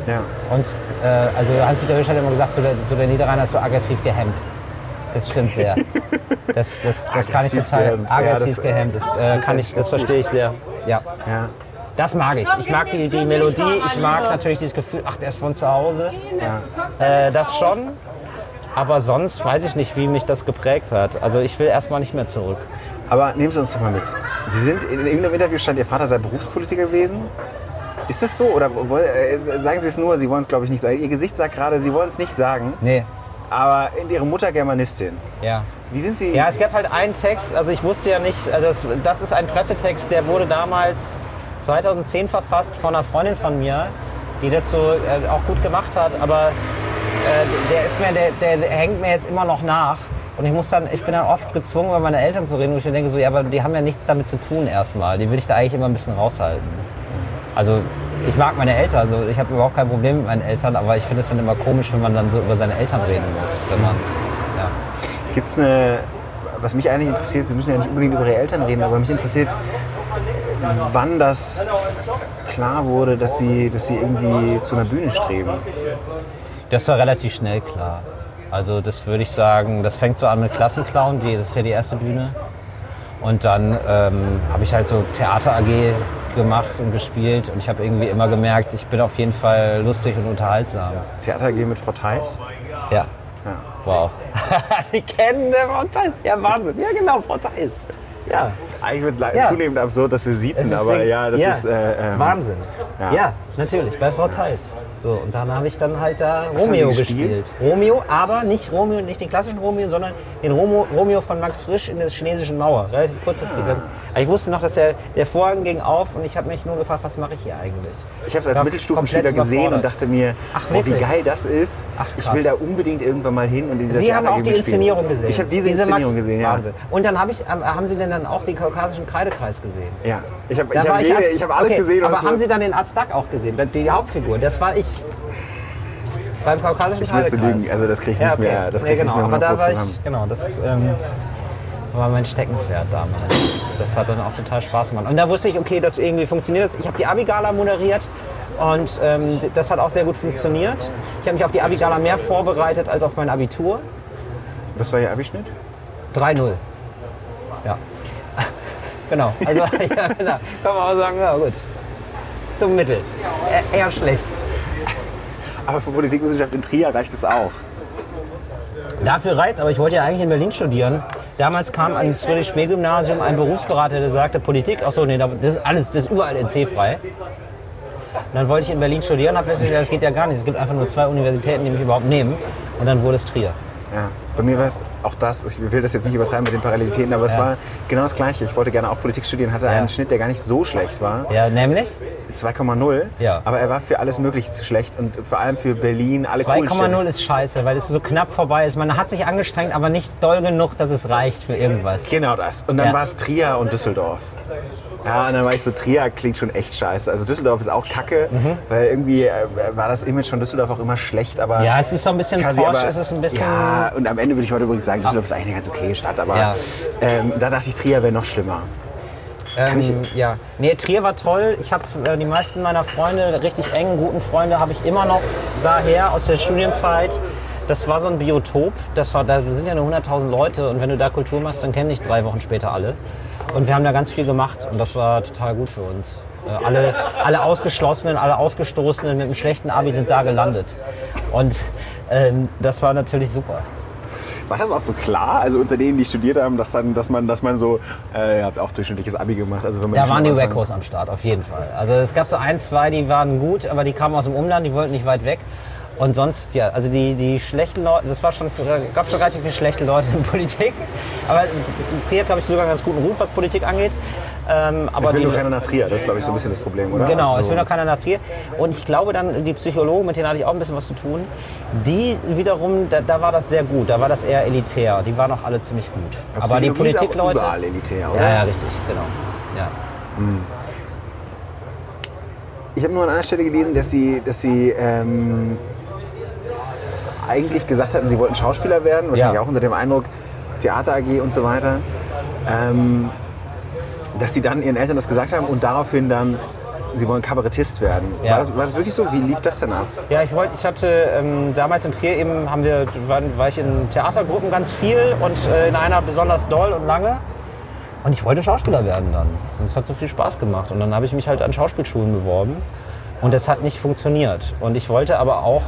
Ja. Und äh, also Hans-Dieter Hüsch hat immer gesagt, so der, so der Niederrheiner ist so aggressiv gehemmt. Das stimmt sehr. Das, das, das kann ich total gehemmt. Ja, aggressiv das- gehemmt. Das, äh, kann ich, das verstehe ich sehr. Ja. ja. Das mag ich. Ich mag die, die Melodie, ich mag natürlich dieses Gefühl, ach, der ist von zu Hause. Äh, das schon. Aber sonst weiß ich nicht, wie mich das geprägt hat. Also ich will erstmal nicht mehr zurück. Aber nehmen Sie uns doch mal mit. Sie sind, in irgendeinem Interview stand, Ihr Vater sei Berufspolitiker gewesen. Ist das so? Oder äh, sagen Sie es nur, Sie wollen es glaube ich nicht sagen. Ihr Gesicht sagt gerade, Sie wollen es nicht sagen. Nee. Aber in Ihre Mutter Germanistin. Ja. Wie sind Sie? Ja, es gab halt einen Text, also ich wusste ja nicht, also das, das ist ein Pressetext, der wurde damals 2010 verfasst von einer Freundin von mir, die das so äh, auch gut gemacht hat, aber äh, der ist mir, der, der hängt mir jetzt immer noch nach. Und ich muss dann, ich bin dann oft gezwungen, über meine Eltern zu reden, wo ich mir denke, so, ja, aber die haben ja nichts damit zu tun erstmal. Die will ich da eigentlich immer ein bisschen raushalten. Also ich mag meine Eltern, also ich habe überhaupt kein Problem mit meinen Eltern, aber ich finde es dann immer komisch, wenn man dann so über seine Eltern reden muss. Wenn man, ja. Gibt es eine, was mich eigentlich interessiert, Sie müssen ja nicht unbedingt über Ihre Eltern reden, aber mich interessiert, wann das klar wurde, dass Sie, dass Sie irgendwie zu einer Bühne streben. Das war relativ schnell klar. Also das würde ich sagen, das fängt so an mit Klassenclown, die, das ist ja die erste Bühne. Und dann ähm, habe ich halt so Theater AG gemacht und gespielt und ich habe irgendwie immer gemerkt, ich bin auf jeden Fall lustig und unterhaltsam. Theater gehen mit Frau Theis. Ja, Ja. wow. Sie kennen äh, Frau Theis. Ja, Wahnsinn. Ja, genau, Frau Theis. Ja. Eigentlich wird es Ja. zunehmend absurd, dass wir siezen, aber ja, das ist äh, ähm, Wahnsinn. ja. Ja. natürlich, bei Frau Theis. So, und dann habe ich dann halt da Was Romeo gespielt? Romeo, aber nicht Romeo, nicht den klassischen Romeo, sondern den Romo, Romeo von Max Frisch in der chinesischen Mauer. Relativ kurze Ah. Aber ich wusste noch, dass der, der Vorhang ging auf und ich habe mich nur gefragt, was mache ich hier eigentlich? Ich habe es als Mittelstufenschüler gesehen und dachte mir, Ach, oh, wie geil das ist. Ach, ich will da unbedingt irgendwann mal hin und in dieser Sie haben auch die. Inszenierung gesehen. Ich habe diese, Inszenierung Max- gesehen, ja. Wahnsinn. Und dann habe ich, ähm, haben Sie denn dann auch den kaukasischen Kreidekreis gesehen? Ja, ich habe ich hab jede, ab- ich hab alles okay, gesehen. Aber haben Sie dann den Arzt Duck auch gesehen? Die Hauptfigur, das war ich. Beim kaukasischen Ich müsste Kreidekreis. lügen, also das kriege ich Ja, nicht okay. mehr, das nee, krieg ich genau, nicht mehr aber da 100% war zusammen. ich, genau, das ähm, war mein Steckenpferd damals. Das hat dann auch total Spaß gemacht. Und da wusste ich, okay, das irgendwie funktioniert. das. Ich habe die Abigala moderiert und ähm, das hat auch sehr gut funktioniert. Ich habe mich auf die Abigala mehr vorbereitet als auf mein Abitur. Was war Ihr Abischnitt? 3-0. Ja. genau. Also, ja, genau. Kann man auch sagen, ja gut. Zum Mittel. E eher schlecht. Aber für Politikwissenschaft in Trier reicht es auch. Dafür reizt, aber ich wollte ja eigentlich in Berlin studieren. Damals kam ans Friedrich-Schmäh-Gymnasium ein Berufsberater, der sagte, Politik, ach so, nee, das ist alles, das ist überall NC-frei. Dann wollte ich in Berlin studieren, habe festgestellt, das geht ja gar nicht. Es gibt einfach nur zwei Universitäten, die mich überhaupt nehmen. Und dann wurde es Trier. Ja. Bei mir war es auch das, ich will das jetzt nicht übertreiben mit den Parallelitäten, aber es Ja. war genau das Gleiche. Ich wollte gerne auch Politik studieren, hatte einen Ja. Schnitt, der gar nicht so schlecht war. Ja, nämlich 2,0. Ja. Aber er war für alles Mögliche zu schlecht und vor allem für Berlin, alle coolen 2,0 Städte. ist scheiße, weil es so knapp vorbei ist. Man hat sich angestrengt, aber nicht doll genug, dass es reicht für irgendwas. Genau das. Und dann war es Trier und Düsseldorf. Ja, und dann war ich so, Trier klingt schon echt scheiße. Also Düsseldorf ist auch kacke, weil irgendwie äh, war das Image von Düsseldorf auch immer schlecht, aber... Ja, es ist so ein bisschen Kasi, Porsche, aber- es ist ein bisschen... Ja, und am Ende würde ich heute übrigens sagen, Düsseldorf ist eigentlich eine ganz okay Stadt, aber Ja. ähm, da dachte ich, Trier wäre noch schlimmer. Ähm, ich- ja, nee, Trier war toll. Ich habe äh, die meisten meiner Freunde, richtig engen, guten Freunde, habe ich immer noch daher aus der Studienzeit. Das war so ein Biotop. Das war, da sind ja nur 100.000 Leute und wenn du da Kultur machst, dann kennen dich drei Wochen später alle. Und wir haben da ganz viel gemacht und das war total gut für uns. Äh, alle, alle Ausgeschlossenen, alle Ausgestoßenen mit einem schlechten Abi sind da gelandet. Und ähm, das war natürlich super. War das auch so klar? Also unter denen, die studiert haben, dass, dann, dass, man, dass man so, äh, ihr habt auch durchschnittliches Abi gemacht. Also wenn man Da waren die Wackos am Start, auf jeden Fall. Also es gab so ein, zwei, die waren gut, aber die kamen aus dem Umland, die wollten nicht weit weg. Und sonst, ja, also die, die schlechten Leute, das war schon, gab schon relativ viele schlechte Leute in Politik. Aber Trier hat, glaube ich, sogar einen ganz guten Ruf, was Politik angeht. Ähm, aber Es will die, nur keiner nach Trier, das ist glaube ich so ein bisschen das Problem, oder? Genau, Also es will noch keiner nach Trier. Und ich glaube dann, die Psychologen, mit denen hatte ich auch ein bisschen was zu tun, die wiederum, da, da war das sehr gut, da war das eher elitär. Die waren auch alle ziemlich gut. Aber die ist auch Politikleute. überall elitär, oder? Ja, ja, richtig, genau. Ja. Ich habe nur an einer Stelle gelesen, dass Sie, dass Sie ähm, eigentlich gesagt hatten, Sie wollten Schauspieler werden, wahrscheinlich Ja. auch unter dem Eindruck Theater AG und so weiter. Ähm, dass Sie dann Ihren Eltern das gesagt haben und daraufhin dann, Sie wollen Kabarettist werden. Ja. War, das, war das wirklich so? Wie lief das denn ab? Ja, ich wollte, ich hatte ähm, damals in Trier eben, haben wir, waren, war ich in Theatergruppen ganz viel und äh, in einer besonders doll und lange. Und ich wollte Schauspieler werden dann. Und es hat so viel Spaß gemacht. Und dann habe ich mich halt an Schauspielschulen beworben. Und das hat nicht funktioniert. Und ich wollte aber auch,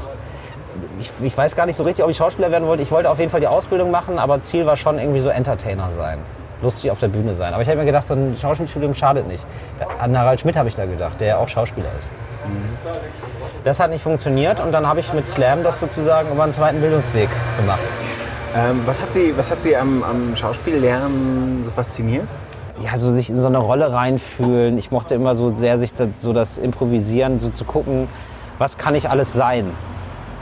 ich, ich weiß gar nicht so richtig, ob ich Schauspieler werden wollte. Ich wollte auf jeden Fall die Ausbildung machen, aber Ziel war schon irgendwie so Entertainer sein. lustig auf der Bühne sein. Aber ich habe mir gedacht, so ein Schauspielstudium schadet nicht. An Harald Schmidt habe ich da gedacht, der ja auch Schauspieler ist. Das hat nicht funktioniert und dann habe ich mit Slam das sozusagen über einen zweiten Bildungsweg gemacht. Ähm, was hat Sie, was hat Sie am, am Schauspiellernen so fasziniert? Ja, so sich in so eine Rolle reinfühlen. Ich mochte immer so sehr sich das, so das Improvisieren, so zu gucken, was kann ich alles sein?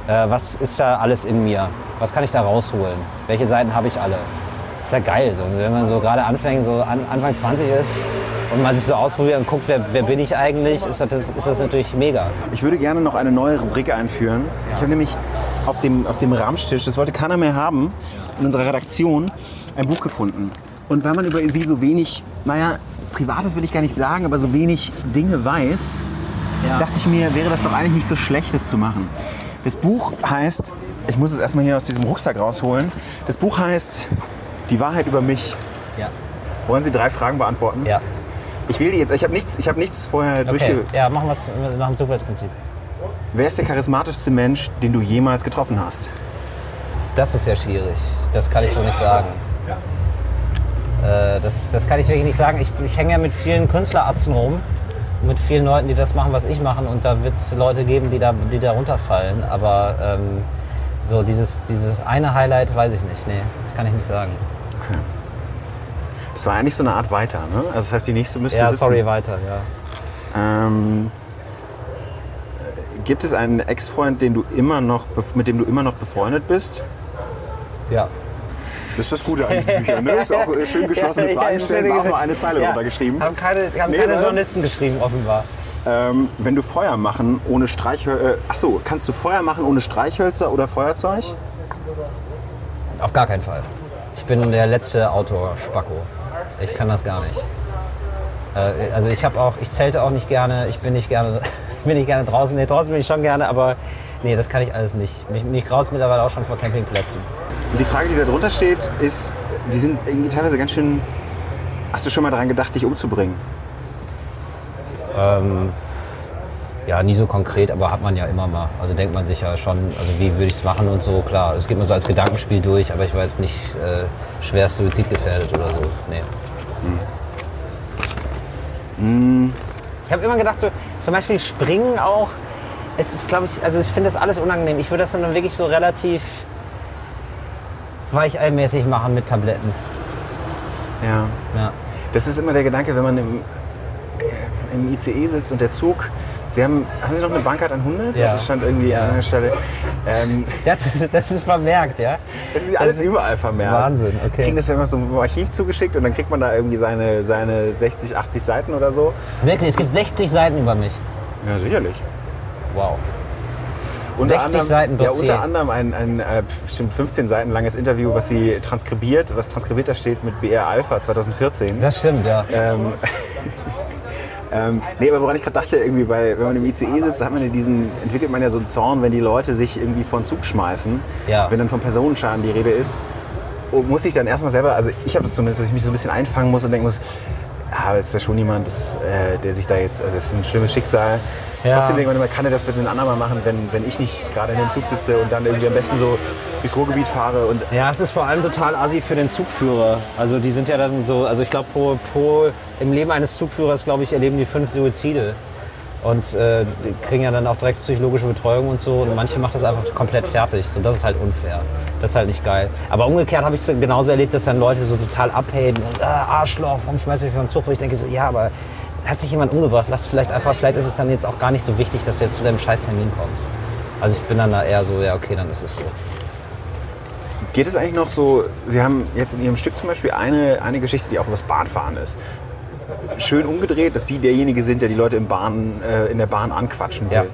Äh, was ist da alles in mir? Was kann ich da rausholen? Welche Seiten habe ich alle? Ist ja geil, so. wenn man so gerade anfängt, so an, Anfang 20 ist und man sich so ausprobiert und guckt, wer, wer bin ich eigentlich, ist das, ist das natürlich mega. Ich würde gerne noch eine neue Rubrik einführen. Ich habe nämlich auf dem, auf dem Ramstisch, das wollte keiner mehr haben, in unserer Redaktion ein Buch gefunden. Und weil man über sie so wenig, naja, Privates will ich gar nicht sagen, aber so wenig Dinge weiß, dachte ich mir, wäre das doch eigentlich nicht so schlecht, das zu machen. Das Buch heißt, ich muss es erstmal hier aus diesem Rucksack rausholen. Das Buch heißt Die Wahrheit über mich. Ja. Wollen Sie drei Fragen beantworten? Ja. Ich wähle die jetzt. Ich habe nichts, ich hab nichts vorher Okay. durchge... Ja, machen wir es nach dem Zufallsprinzip. Wer ist der charismatischste Mensch, den du jemals getroffen hast? Das ist ja schwierig. Das kann ich so nicht sagen. Äh, das, das kann ich wirklich nicht sagen. Ich, ich hänge ja mit vielen Künstlerarzten rum, mit vielen Leuten, die das machen, was ich mache. Und da wird es Leute geben, die da, die da runterfallen. Aber ähm, so dieses, dieses eine Highlight weiß ich nicht. Nee, das kann ich nicht sagen. Okay. Das war eigentlich so eine Art weiter, ne? Also das heißt, die nächste müsste Ja, sitzen. sorry, weiter. Ja. Ähm, äh, gibt es einen Ex-Freund, den du immer noch, mit dem du immer noch befreundet bist? ja. Das ist das Gute an diesen Büchern, ne? Ist auch äh, schön geschlossene Fragen stellen, war auch nur eine Zeile Ja. runtergeschrieben. Haben keine, haben Nee, keine was? Journalisten geschrieben, offenbar. Ähm, wenn du Feuer machen ohne Streichhölzer, äh, ach so, kannst du Feuer machen ohne Streichhölzer oder Feuerzeug? Auf gar keinen Fall. Ich bin der letzte Outdoor-Spacko. Ich kann das gar nicht. Äh, also ich habe auch, ich zelte auch nicht gerne, ich bin nicht gerne, ich bin nicht gerne draußen. Nee, draußen bin ich schon gerne, aber nee, das kann ich alles nicht. Mich, mich raus mittlerweile auch schon vor Campingplätzen. Und die Frage, die da drunter steht, ist, die sind irgendwie teilweise ganz schön. Hast du schon mal daran gedacht, dich umzubringen? Ähm, ja, nie so konkret, aber hat man ja immer mal. Also denkt man sich ja schon, also wie würde ich es machen und so, klar. Es geht mir so als Gedankenspiel durch, aber ich war jetzt nicht äh, schwer suizidgefährdet oder so. Nee. Ich habe immer gedacht, so, zum Beispiel Springen auch, es ist, glaube ich, also ich finde das alles unangenehm. Ich würde das dann wirklich so relativ weicheilmäßig machen mit Tabletten. Ja. Ja. Das ist immer der Gedanke, wenn man im, äh, im ICE sitzt und der Zug. Sie haben, haben Sie noch eine Bankart an Hunde? Ja. Das stand irgendwie Ja. an einer Stelle. Ähm, Das, ist, das ist vermerkt, ja? es ist alles Das ist überall vermerkt. Wahnsinn, okay. Kriegen das ja immer so im Archiv zugeschickt und dann kriegt man da irgendwie seine, seine 60, 80 Seiten oder so. Wirklich, es gibt 60 Seiten über mich. Ja, sicherlich. Wow. Unter 60 anderem, Seiten Ja, Dossier. unter anderem ein, ein äh, bestimmt 15 Seiten langes Interview, was sie transkribiert, was transkribiert da steht mit BR Alpha 2014. Das stimmt, ja. Ähm, ähm, nee, aber woran ich gerade dachte, irgendwie bei, wenn man im ICE sitzt, hat man ja diesen, entwickelt man ja so einen Zorn, wenn die Leute sich irgendwie vor den Zug schmeißen. Ja. Wenn dann von Personenschaden die Rede ist, und muss ich dann erstmal selber, also ich habe das zumindest, dass ich mich so ein bisschen einfangen muss und denken muss, aber ist ja schon jemand, das, äh, der sich da jetzt, also es ist ein schlimmes Schicksal. Ja. Trotzdem denkt man immer, kann er das bitte ein andermal machen, wenn, wenn ich nicht gerade in dem Zug sitze und dann irgendwie am besten so durchs Ruhrgebiet fahre und Ja, es ist vor allem total assi für den Zugführer. Also die sind ja dann so, also ich glaube pro, pro im Leben eines Zugführers, glaube ich, erleben die fünf Suizide. Und äh, kriegen ja dann auch direkt psychologische Betreuung und so. Und manche macht das einfach komplett fertig. So, das ist halt unfair. Das ist halt nicht geil. Aber umgekehrt habe ich es genauso erlebt, dass dann Leute so total abheben und ah, Arschloch, warum schmeißt du dich vom Zug? Wo ich denke so, ja, aber hat sich jemand umgebracht? Lass vielleicht einfach, vielleicht ist es dann jetzt auch gar nicht so wichtig, dass du jetzt zu deinem Scheißtermin kommst. Also ich bin dann da eher so, ja, okay, dann ist es so. Geht es eigentlich noch so, Sie haben jetzt in Ihrem Stück zum Beispiel eine, eine Geschichte, die auch übers Bahnfahren ist. Schön umgedreht, dass Sie derjenige sind, der die Leute im Bahn, äh, in der Bahn anquatschen will. Ja.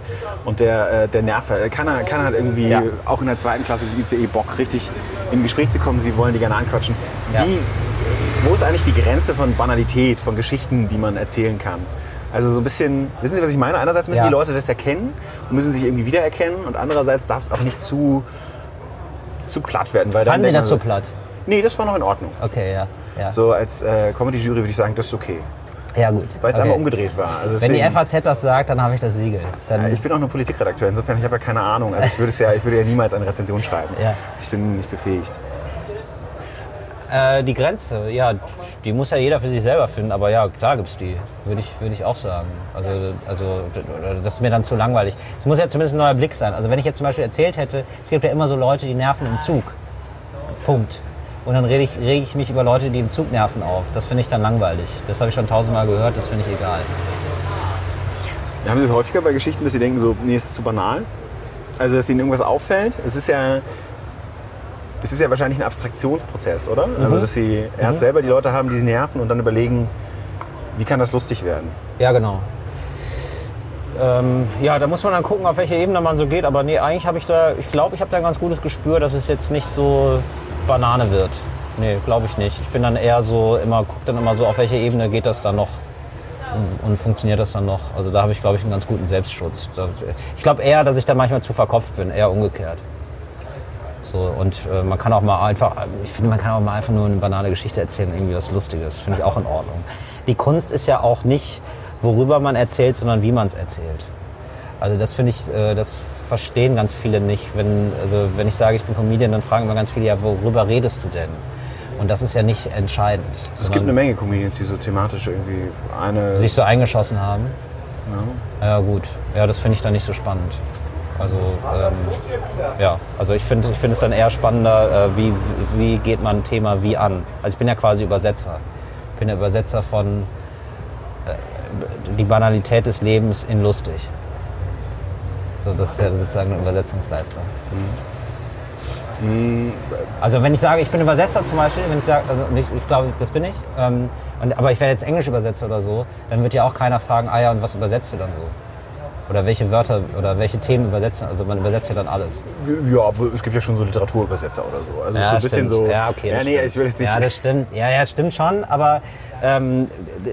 Und der, äh, der Nerver. Äh, Keiner, keiner hat irgendwie Ja. auch in der zweiten Klasse des ICE Bock, richtig in ein Gespräch zu kommen. Sie wollen die gerne anquatschen. Ja. Wie, wo ist eigentlich die Grenze von Banalität, von Geschichten, die man erzählen kann? Also so ein bisschen, wissen Sie, was ich meine? Einerseits müssen die Leute das erkennen und müssen sich irgendwie wiedererkennen und andererseits darf es auch nicht zu, zu platt werden. Weil Fanden Sie das so platt? Nee, das war noch in Ordnung. Okay, ja. ja. So als äh, Comedy-Jury würde ich sagen, das ist okay. Ja, gut. Weil es okay. einmal umgedreht war. Also Wenn die FAZ das sagt, dann habe ich das Siegel. Ja, ich bin auch nur Politikredakteur, insofern ich habe ja keine Ahnung. Also ich würde, es ja, ich würde ja niemals eine Rezension schreiben. Ja. Ich bin nicht befähigt. Äh, die Grenze, ja, die muss ja jeder für sich selber finden, aber ja, klar gibt es die, würde ich, würd ich auch sagen. Also, also das ist mir dann zu langweilig. Es muss ja zumindest ein neuer Blick sein. Also wenn ich jetzt zum Beispiel erzählt hätte, es gibt ja immer so Leute, die nerven im Zug. Punkt. Und dann rege ich, reg ich mich über Leute, die im Zug nerven auf. Das finde ich dann langweilig. Das habe ich schon tausendmal gehört, das finde ich egal. Haben Sie es häufiger bei Geschichten, dass Sie denken, so, nee, es ist zu banal? Also, dass Ihnen irgendwas auffällt? Es ist ja, das ist ja wahrscheinlich ein Abstraktionsprozess, oder? Mhm. Also, dass Sie erst mhm. selber die Leute haben, die Sie nerven und dann überlegen, wie kann das lustig werden? Ja, genau. Ähm, ja, da muss man dann gucken, auf welche Ebene man so geht. Aber nee, eigentlich habe ich da, ich glaube, ich habe da ein ganz gutes Gespür, dass es jetzt nicht so Banane wird. Nee, glaube ich nicht. Ich bin dann eher so, immer, guck dann immer so, auf welche Ebene geht das dann noch und, und funktioniert das dann noch. Also da habe ich, glaube ich, einen ganz guten Selbstschutz. Ich glaube eher, dass ich da manchmal zu verkopft bin, eher umgekehrt. So, und äh, man kann auch mal einfach, ich finde, man kann auch mal einfach nur eine banale Geschichte erzählen, irgendwie was Lustiges. Finde ich auch in Ordnung. Die Kunst ist ja auch nicht, worüber man erzählt, sondern wie man es erzählt. Also das finde ich, äh, das verstehen ganz viele nicht. Wenn, also wenn ich sage, ich bin Comedian, dann fragen immer ganz viele, ja, worüber redest du denn? Und das ist ja nicht entscheidend. Es gibt eine Menge Comedians, die so thematisch irgendwie eine... Sich so eingeschossen haben. Ja, ja gut. Ja, das finde ich dann nicht so spannend. Also ähm, ja, also ich finde ich find es dann eher spannender, äh, wie, wie geht man ein Thema wie an. Also ich bin ja quasi Übersetzer. Ich bin der Übersetzer von äh, die Banalität des Lebens in lustig. So, das ist ja sozusagen ein Übersetzungsleister. Mhm. Also wenn ich sage, ich bin Übersetzer zum Beispiel, wenn ich sage, also ich, ich glaube, das bin ich, ähm, und, aber ich werde jetzt Englisch übersetzer oder so, dann wird ja auch keiner fragen, ah ja, und was übersetzt du dann so? Oder welche Wörter oder welche Themen übersetzen, also man übersetzt ja dann alles. Ja, es gibt ja schon so Literaturübersetzer oder so. Also ja, so ein stimmt. bisschen so. Ja, okay. Ja, nee, ich will jetzt nicht. Ja, das stimmt. Ja, ja, stimmt schon, aber ähm,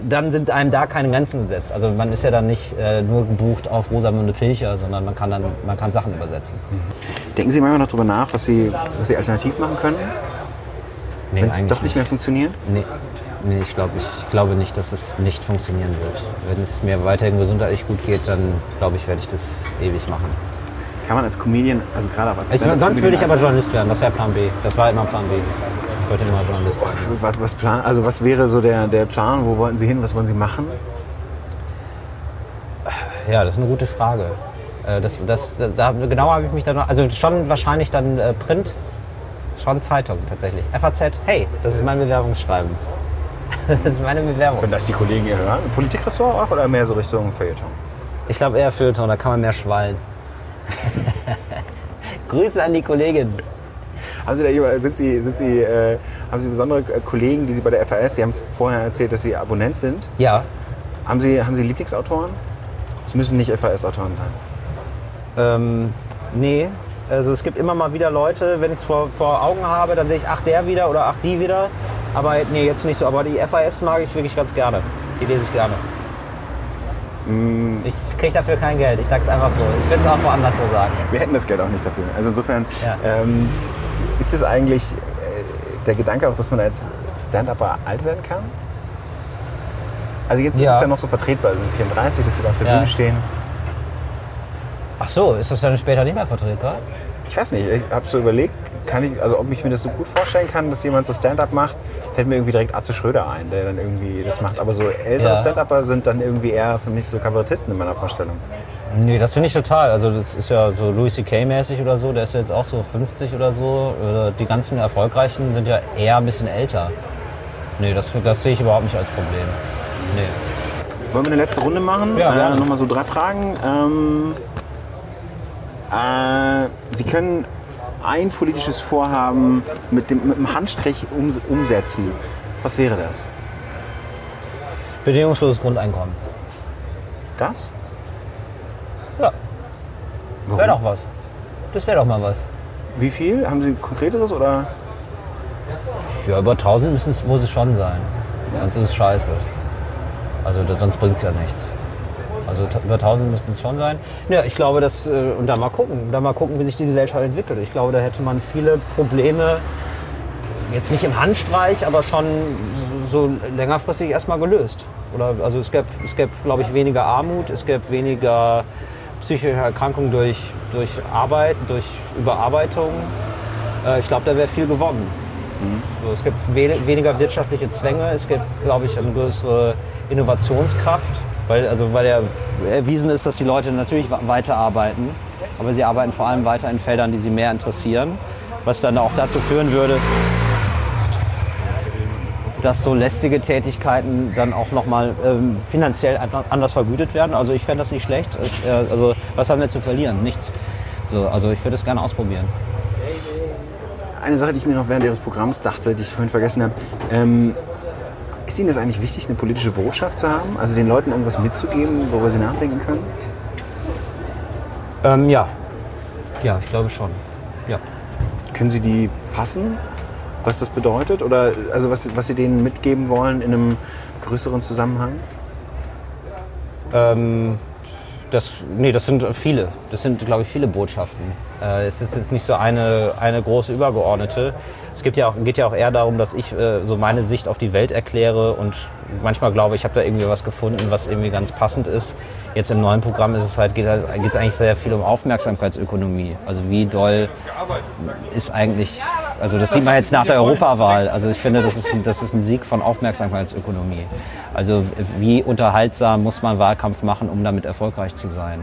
dann sind einem da keine Grenzen gesetzt. Also man ist ja dann nicht äh, nur gebucht auf Rosamunde Pilcher, sondern man kann dann man kann Sachen übersetzen. Mhm. Denken Sie manchmal noch darüber nach, was Sie, was Sie alternativ machen können? Nee, Wenn es doch nicht mehr funktioniert? Nee. Nee, ich, glaub, ich glaube nicht, dass es nicht funktionieren wird. Wenn es mir weiterhin gesundheitlich gut geht, dann glaube ich, werde ich das ewig machen. Kann man als Comedian, also gerade auch als ich, Sonst würde ich aber Journalist werden, das wäre Plan B. Das war immer Plan B. Ich wollte immer Journalist werden. Was, was, Plan, also was wäre so der, der Plan? Wo wollten Sie hin? Was wollen Sie machen? Ja, das ist eine gute Frage. Äh, das, das, da, genau habe ich mich dann, also schon wahrscheinlich dann äh, Print, schon Zeitung tatsächlich. FAZ, hey, das ist mein Bewerbungsschreiben. das ist meine Bewerbung. Wenn das die Kollegen hier hören. Politikressort auch oder mehr so Richtung Feuilleton? Ich glaube eher Feuilleton, da kann man mehr schwallen. Grüße an die Kollegin. Haben Sie da, sind Sie, sind Sie, äh, haben Sie besondere äh, Kollegen, die Sie bei der FAS, Sie haben vorher erzählt, dass Sie Abonnent sind. Ja. Haben Sie, haben Sie Lieblingsautoren? Es müssen nicht FAS-Autoren sein. Ähm, nee. Also es gibt immer mal wieder Leute, wenn ich es vor, vor Augen habe, dann sehe ich, ach der wieder oder ach die wieder. Aber nee, jetzt nicht so. Aber die FAS mag ich wirklich ganz gerne. Die lese ich gerne. Mm. Ich kriege dafür kein Geld. Ich sage es einfach so. Ich würde es auch woanders so sagen. Wir hätten das Geld auch nicht dafür. Also insofern ja. ähm, ist es eigentlich äh, der Gedanke auch, dass man als Stand-Upper alt werden kann? Also jetzt ja. ist es ja noch so vertretbar. Also 34, dass sie da auf der ja. Bühne stehen. Ach so, ist das dann später nicht mehr vertretbar? Ich weiß nicht. Ich habe so überlegt, kann ich, also ob ich mir das so gut vorstellen kann, dass jemand so Stand-up macht, fällt mir irgendwie direkt Atze Schröder ein, der dann irgendwie das macht. Aber so ältere ja. Stand-Upper sind dann irgendwie eher für mich so Kabarettisten in meiner Vorstellung. Nee, das finde ich total. Also das ist ja so Louis C.K. mäßig oder so, der ist ja jetzt auch so 50 oder so. Die ganzen Erfolgreichen sind ja eher ein bisschen älter. Nee, das, das sehe ich überhaupt nicht als Problem. Nee. Wollen wir eine letzte Runde machen? Ja, äh, Nochmal so drei Fragen. Ähm, äh, Sie können ein politisches Vorhaben mit dem, mit dem Handstrich um, umsetzen, was wäre das? Bedingungsloses Grundeinkommen. Das? Ja. Wäre doch was. Das wäre doch mal was. Wie viel? Haben Sie konkreteres oder? Ja, über 1000 muss es schon sein. Sonst ist es scheiße. Also sonst bringt es ja nichts. Also über 1000 müssten es schon sein. Ja, ich glaube, dass, äh, und da mal gucken, da mal gucken, wie sich die Gesellschaft entwickelt. Ich glaube, da hätte man viele Probleme, jetzt nicht im Handstreich, aber schon so längerfristig erstmal gelöst. Oder, also es gäbe, es gäbe, glaube ich, weniger Armut, es gäbe weniger psychische Erkrankungen durch, durch Arbeit, durch Überarbeitung. Äh, ich glaube, da wäre viel gewonnen. Mhm. So, es gibt we weniger wirtschaftliche Zwänge, es gibt, glaube ich, eine größere Innovationskraft, weil, also, weil ja erwiesen ist, dass die Leute natürlich weiterarbeiten, aber sie arbeiten vor allem weiter in Feldern, die sie mehr interessieren, was dann auch dazu führen würde, dass so lästige Tätigkeiten dann auch nochmal ähm, finanziell anders vergütet werden. Also ich fände das nicht schlecht. Ich, äh, also was haben wir zu verlieren? Nichts. So, also ich würde es gerne ausprobieren. Eine Sache, die ich mir noch während Ihres Programms dachte, die ich vorhin vergessen habe. Ähm, ist Ihnen das eigentlich wichtig, eine politische Botschaft zu haben? Also den Leuten irgendwas mitzugeben, worüber sie nachdenken können? Ähm, ja. Ja, ich glaube schon. Ja. Können Sie die fassen? was das bedeutet? Oder also was, was Sie denen mitgeben wollen in einem größeren Zusammenhang? Ähm, das, nee, das sind viele. Das sind, glaube ich, viele Botschaften. Äh, es ist jetzt nicht so eine, eine große übergeordnete. Es gibt ja auch, geht ja auch eher darum, dass ich äh, so meine Sicht auf die Welt erkläre und manchmal glaube ich, habe da irgendwie was gefunden, was irgendwie ganz passend ist. Jetzt im neuen Programm ist es halt, geht es halt, eigentlich sehr viel um Aufmerksamkeitsökonomie. Also wie doll ist eigentlich, also das sieht man jetzt nach der Europawahl. Also ich finde, das ist, das ist ein Sieg von Aufmerksamkeitsökonomie. Also wie unterhaltsam muss man Wahlkampf machen, um damit erfolgreich zu sein?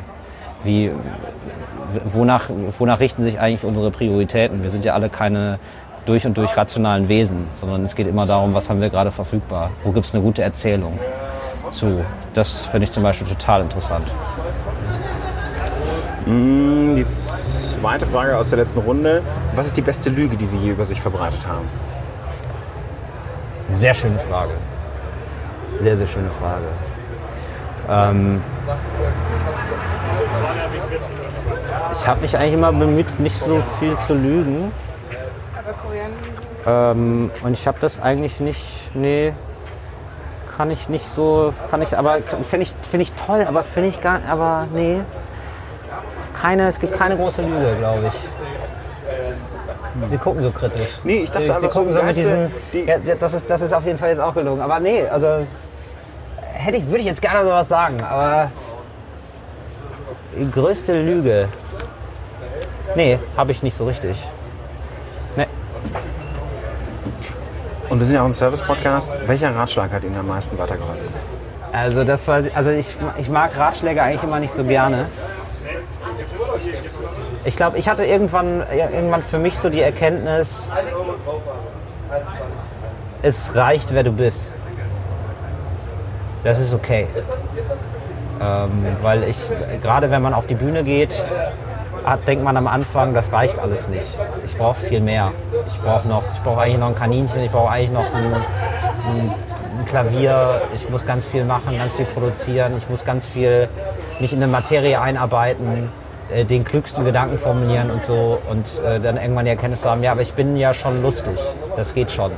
Wie, wonach, wonach richten sich eigentlich unsere Prioritäten? Wir sind ja alle keine durch und durch rationalen Wesen, sondern es geht immer darum, was haben wir gerade verfügbar? Wo gibt es eine gute Erzählung? zu. Das finde ich zum Beispiel total interessant. Mm, die zweite Frage aus der letzten Runde. Was ist die beste Lüge, die Sie je über sich verbreitet haben? Sehr schöne Frage. Sehr, sehr schöne Frage. Ähm ich habe mich eigentlich immer bemüht, nicht so viel zu lügen. Ähm, und ich habe das eigentlich nicht, nee, kann ich nicht so, kann ich, aber finde ich, find ich toll, aber finde ich gar, aber nee, keine, es gibt keine große Lüge, glaube ich. Sie gucken so kritisch. Nee, ich dachte Sie, Sie gucken so, so mit diesen, ja, das, ist, das ist auf jeden Fall jetzt auch gelogen. Aber nee, also hätte ich, würde ich jetzt gerne sowas sagen, aber die größte Lüge, nee, habe ich nicht so richtig. Und wir sind ja auch ein Service-Podcast. Welcher Ratschlag hat Ihnen am meisten weitergeholfen? Also, das war, also ich, ich mag Ratschläge eigentlich immer nicht so gerne. Ich glaube, ich hatte irgendwann, irgendwann für mich so die Erkenntnis, es reicht, wer du bist. Das ist okay. Ähm, weil ich, gerade wenn man auf die Bühne geht, hat, denkt man am Anfang, das reicht alles nicht. Ich brauche viel mehr. Ich brauche noch, ich brauche eigentlich noch ein Kaninchen, ich brauche eigentlich noch ein, ein, ein, Klavier, ich muss ganz viel machen, ganz viel produzieren, ich muss ganz viel mich in eine Materie einarbeiten, äh, den klügsten Gedanken formulieren und so und äh, dann irgendwann die Erkenntnis haben, ja, aber ich bin ja schon lustig, das geht schon.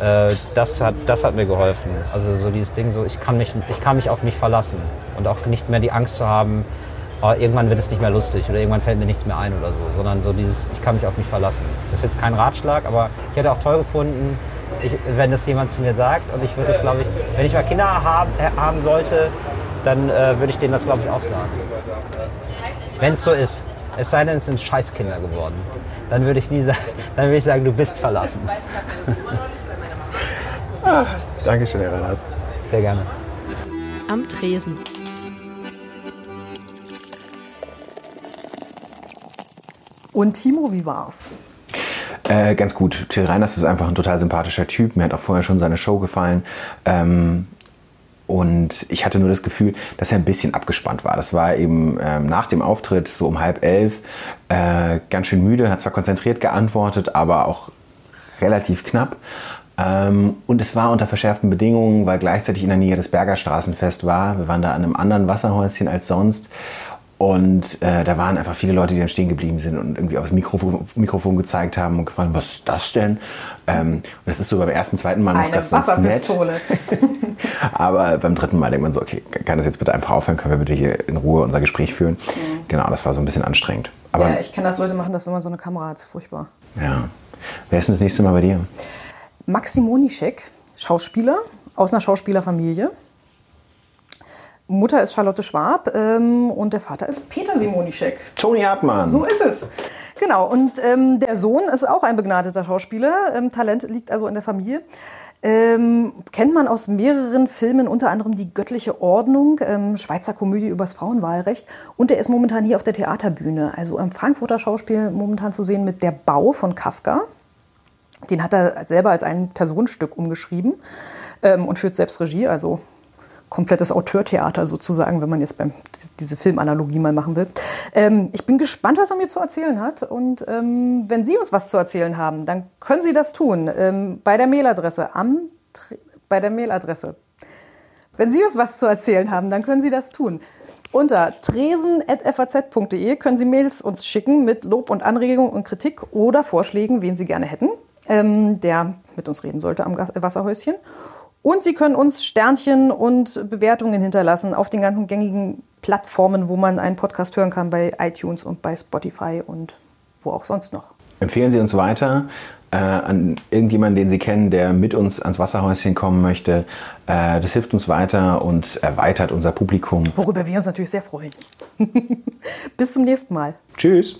Äh, das, hat, das hat mir geholfen. Also so dieses Ding, so ich kann, mich, ich kann mich auf mich verlassen und auch nicht mehr die Angst zu haben, oh, irgendwann wird es nicht mehr lustig oder irgendwann fällt mir nichts mehr ein oder so, sondern so dieses, ich kann mich auf mich verlassen. Das ist jetzt kein Ratschlag, aber ich hätte auch toll gefunden, ich, wenn das jemand zu mir sagt und ich würde das, glaube ich, wenn ich mal Kinder haben, äh, haben sollte, dann äh, würde ich denen das, glaube ich, auch sagen. Wenn es so ist. Es sei denn, es sind Scheißkinder geworden. Dann würde ich nie sagen, dann würde ich sagen, du bist verlassen. Ach, Dankeschön, Herr Reiners. Sehr gerne. Am Tresen. Und Timo, wie war's? Äh, ganz gut. Till Reiners ist einfach ein total sympathischer Typ. Mir hat auch vorher schon seine Show gefallen. Ähm, und ich hatte nur das Gefühl, dass er ein bisschen abgespannt war. Das war eben ähm, nach dem Auftritt, so um halb elf, äh, ganz schön müde, hat zwar konzentriert geantwortet, aber auch relativ knapp. Ähm, und es war unter verschärften Bedingungen, weil gleichzeitig in der Nähe das Bergerstraßenfest war. Wir waren da an einem anderen Wasserhäuschen als sonst. Und äh, da waren einfach viele Leute, die dann stehen geblieben sind und irgendwie aufs Mikrofon, Mikrofon gezeigt haben und gefragt, was ist das denn? Ähm, und das ist so beim ersten, zweiten Mal noch Eine ganz, Wasserpistole. nett. Aber beim dritten Mal denkt man so, okay, kann das jetzt bitte einfach aufhören? Können wir bitte hier in Ruhe unser Gespräch führen? Mhm. Genau, das war so ein bisschen anstrengend. Aber, ja, ich kenne das, Leute machen das, wenn man so eine Kamera hat. Das ist furchtbar. Ja. Wer ist denn das nächste Mal bei dir? Maxim Monischek, Schauspieler aus einer Schauspielerfamilie. Mutter ist Charlotte Schwab ähm, und der Vater ist Peter Simonischek. Toni Hartmann. So ist es. Genau, und ähm, der Sohn ist auch ein begnadeter Schauspieler. Ähm, Talent liegt also in der Familie. Ähm, kennt man aus mehreren Filmen, unter anderem Die göttliche Ordnung, ähm, Schweizer Komödie übers Frauenwahlrecht. Und er ist momentan hier auf der Theaterbühne, also im Frankfurter Schauspiel momentan zu sehen mit Der Bau von Kafka. Den hat er selber als ein Personenstück umgeschrieben ähm, und führt selbst Regie, also komplettes Auteurtheater sozusagen, wenn man jetzt beim, diese Filmanalogie mal machen will. Ähm, ich bin gespannt, was er mir zu erzählen hat. Und ähm, wenn Sie uns was zu erzählen haben, dann können Sie das tun ähm, bei der Mailadresse am bei der Mailadresse. Wenn Sie uns was zu erzählen haben, dann können Sie das tun. Unter tresen.faz.de können Sie Mails uns schicken mit Lob und Anregung und Kritik oder Vorschlägen, wen Sie gerne hätten, ähm, der mit uns reden sollte am Wasserhäuschen. Und Sie können uns Sternchen und Bewertungen hinterlassen auf den ganzen gängigen Plattformen, wo man einen Podcast hören kann, bei iTunes und bei Spotify und wo auch sonst noch. Empfehlen Sie uns weiter äh, an irgendjemanden, den Sie kennen, der mit uns ans Wasserhäuschen kommen möchte. Äh, das hilft uns weiter und erweitert unser Publikum. Worüber wir uns natürlich sehr freuen. Bis zum nächsten Mal. Tschüss.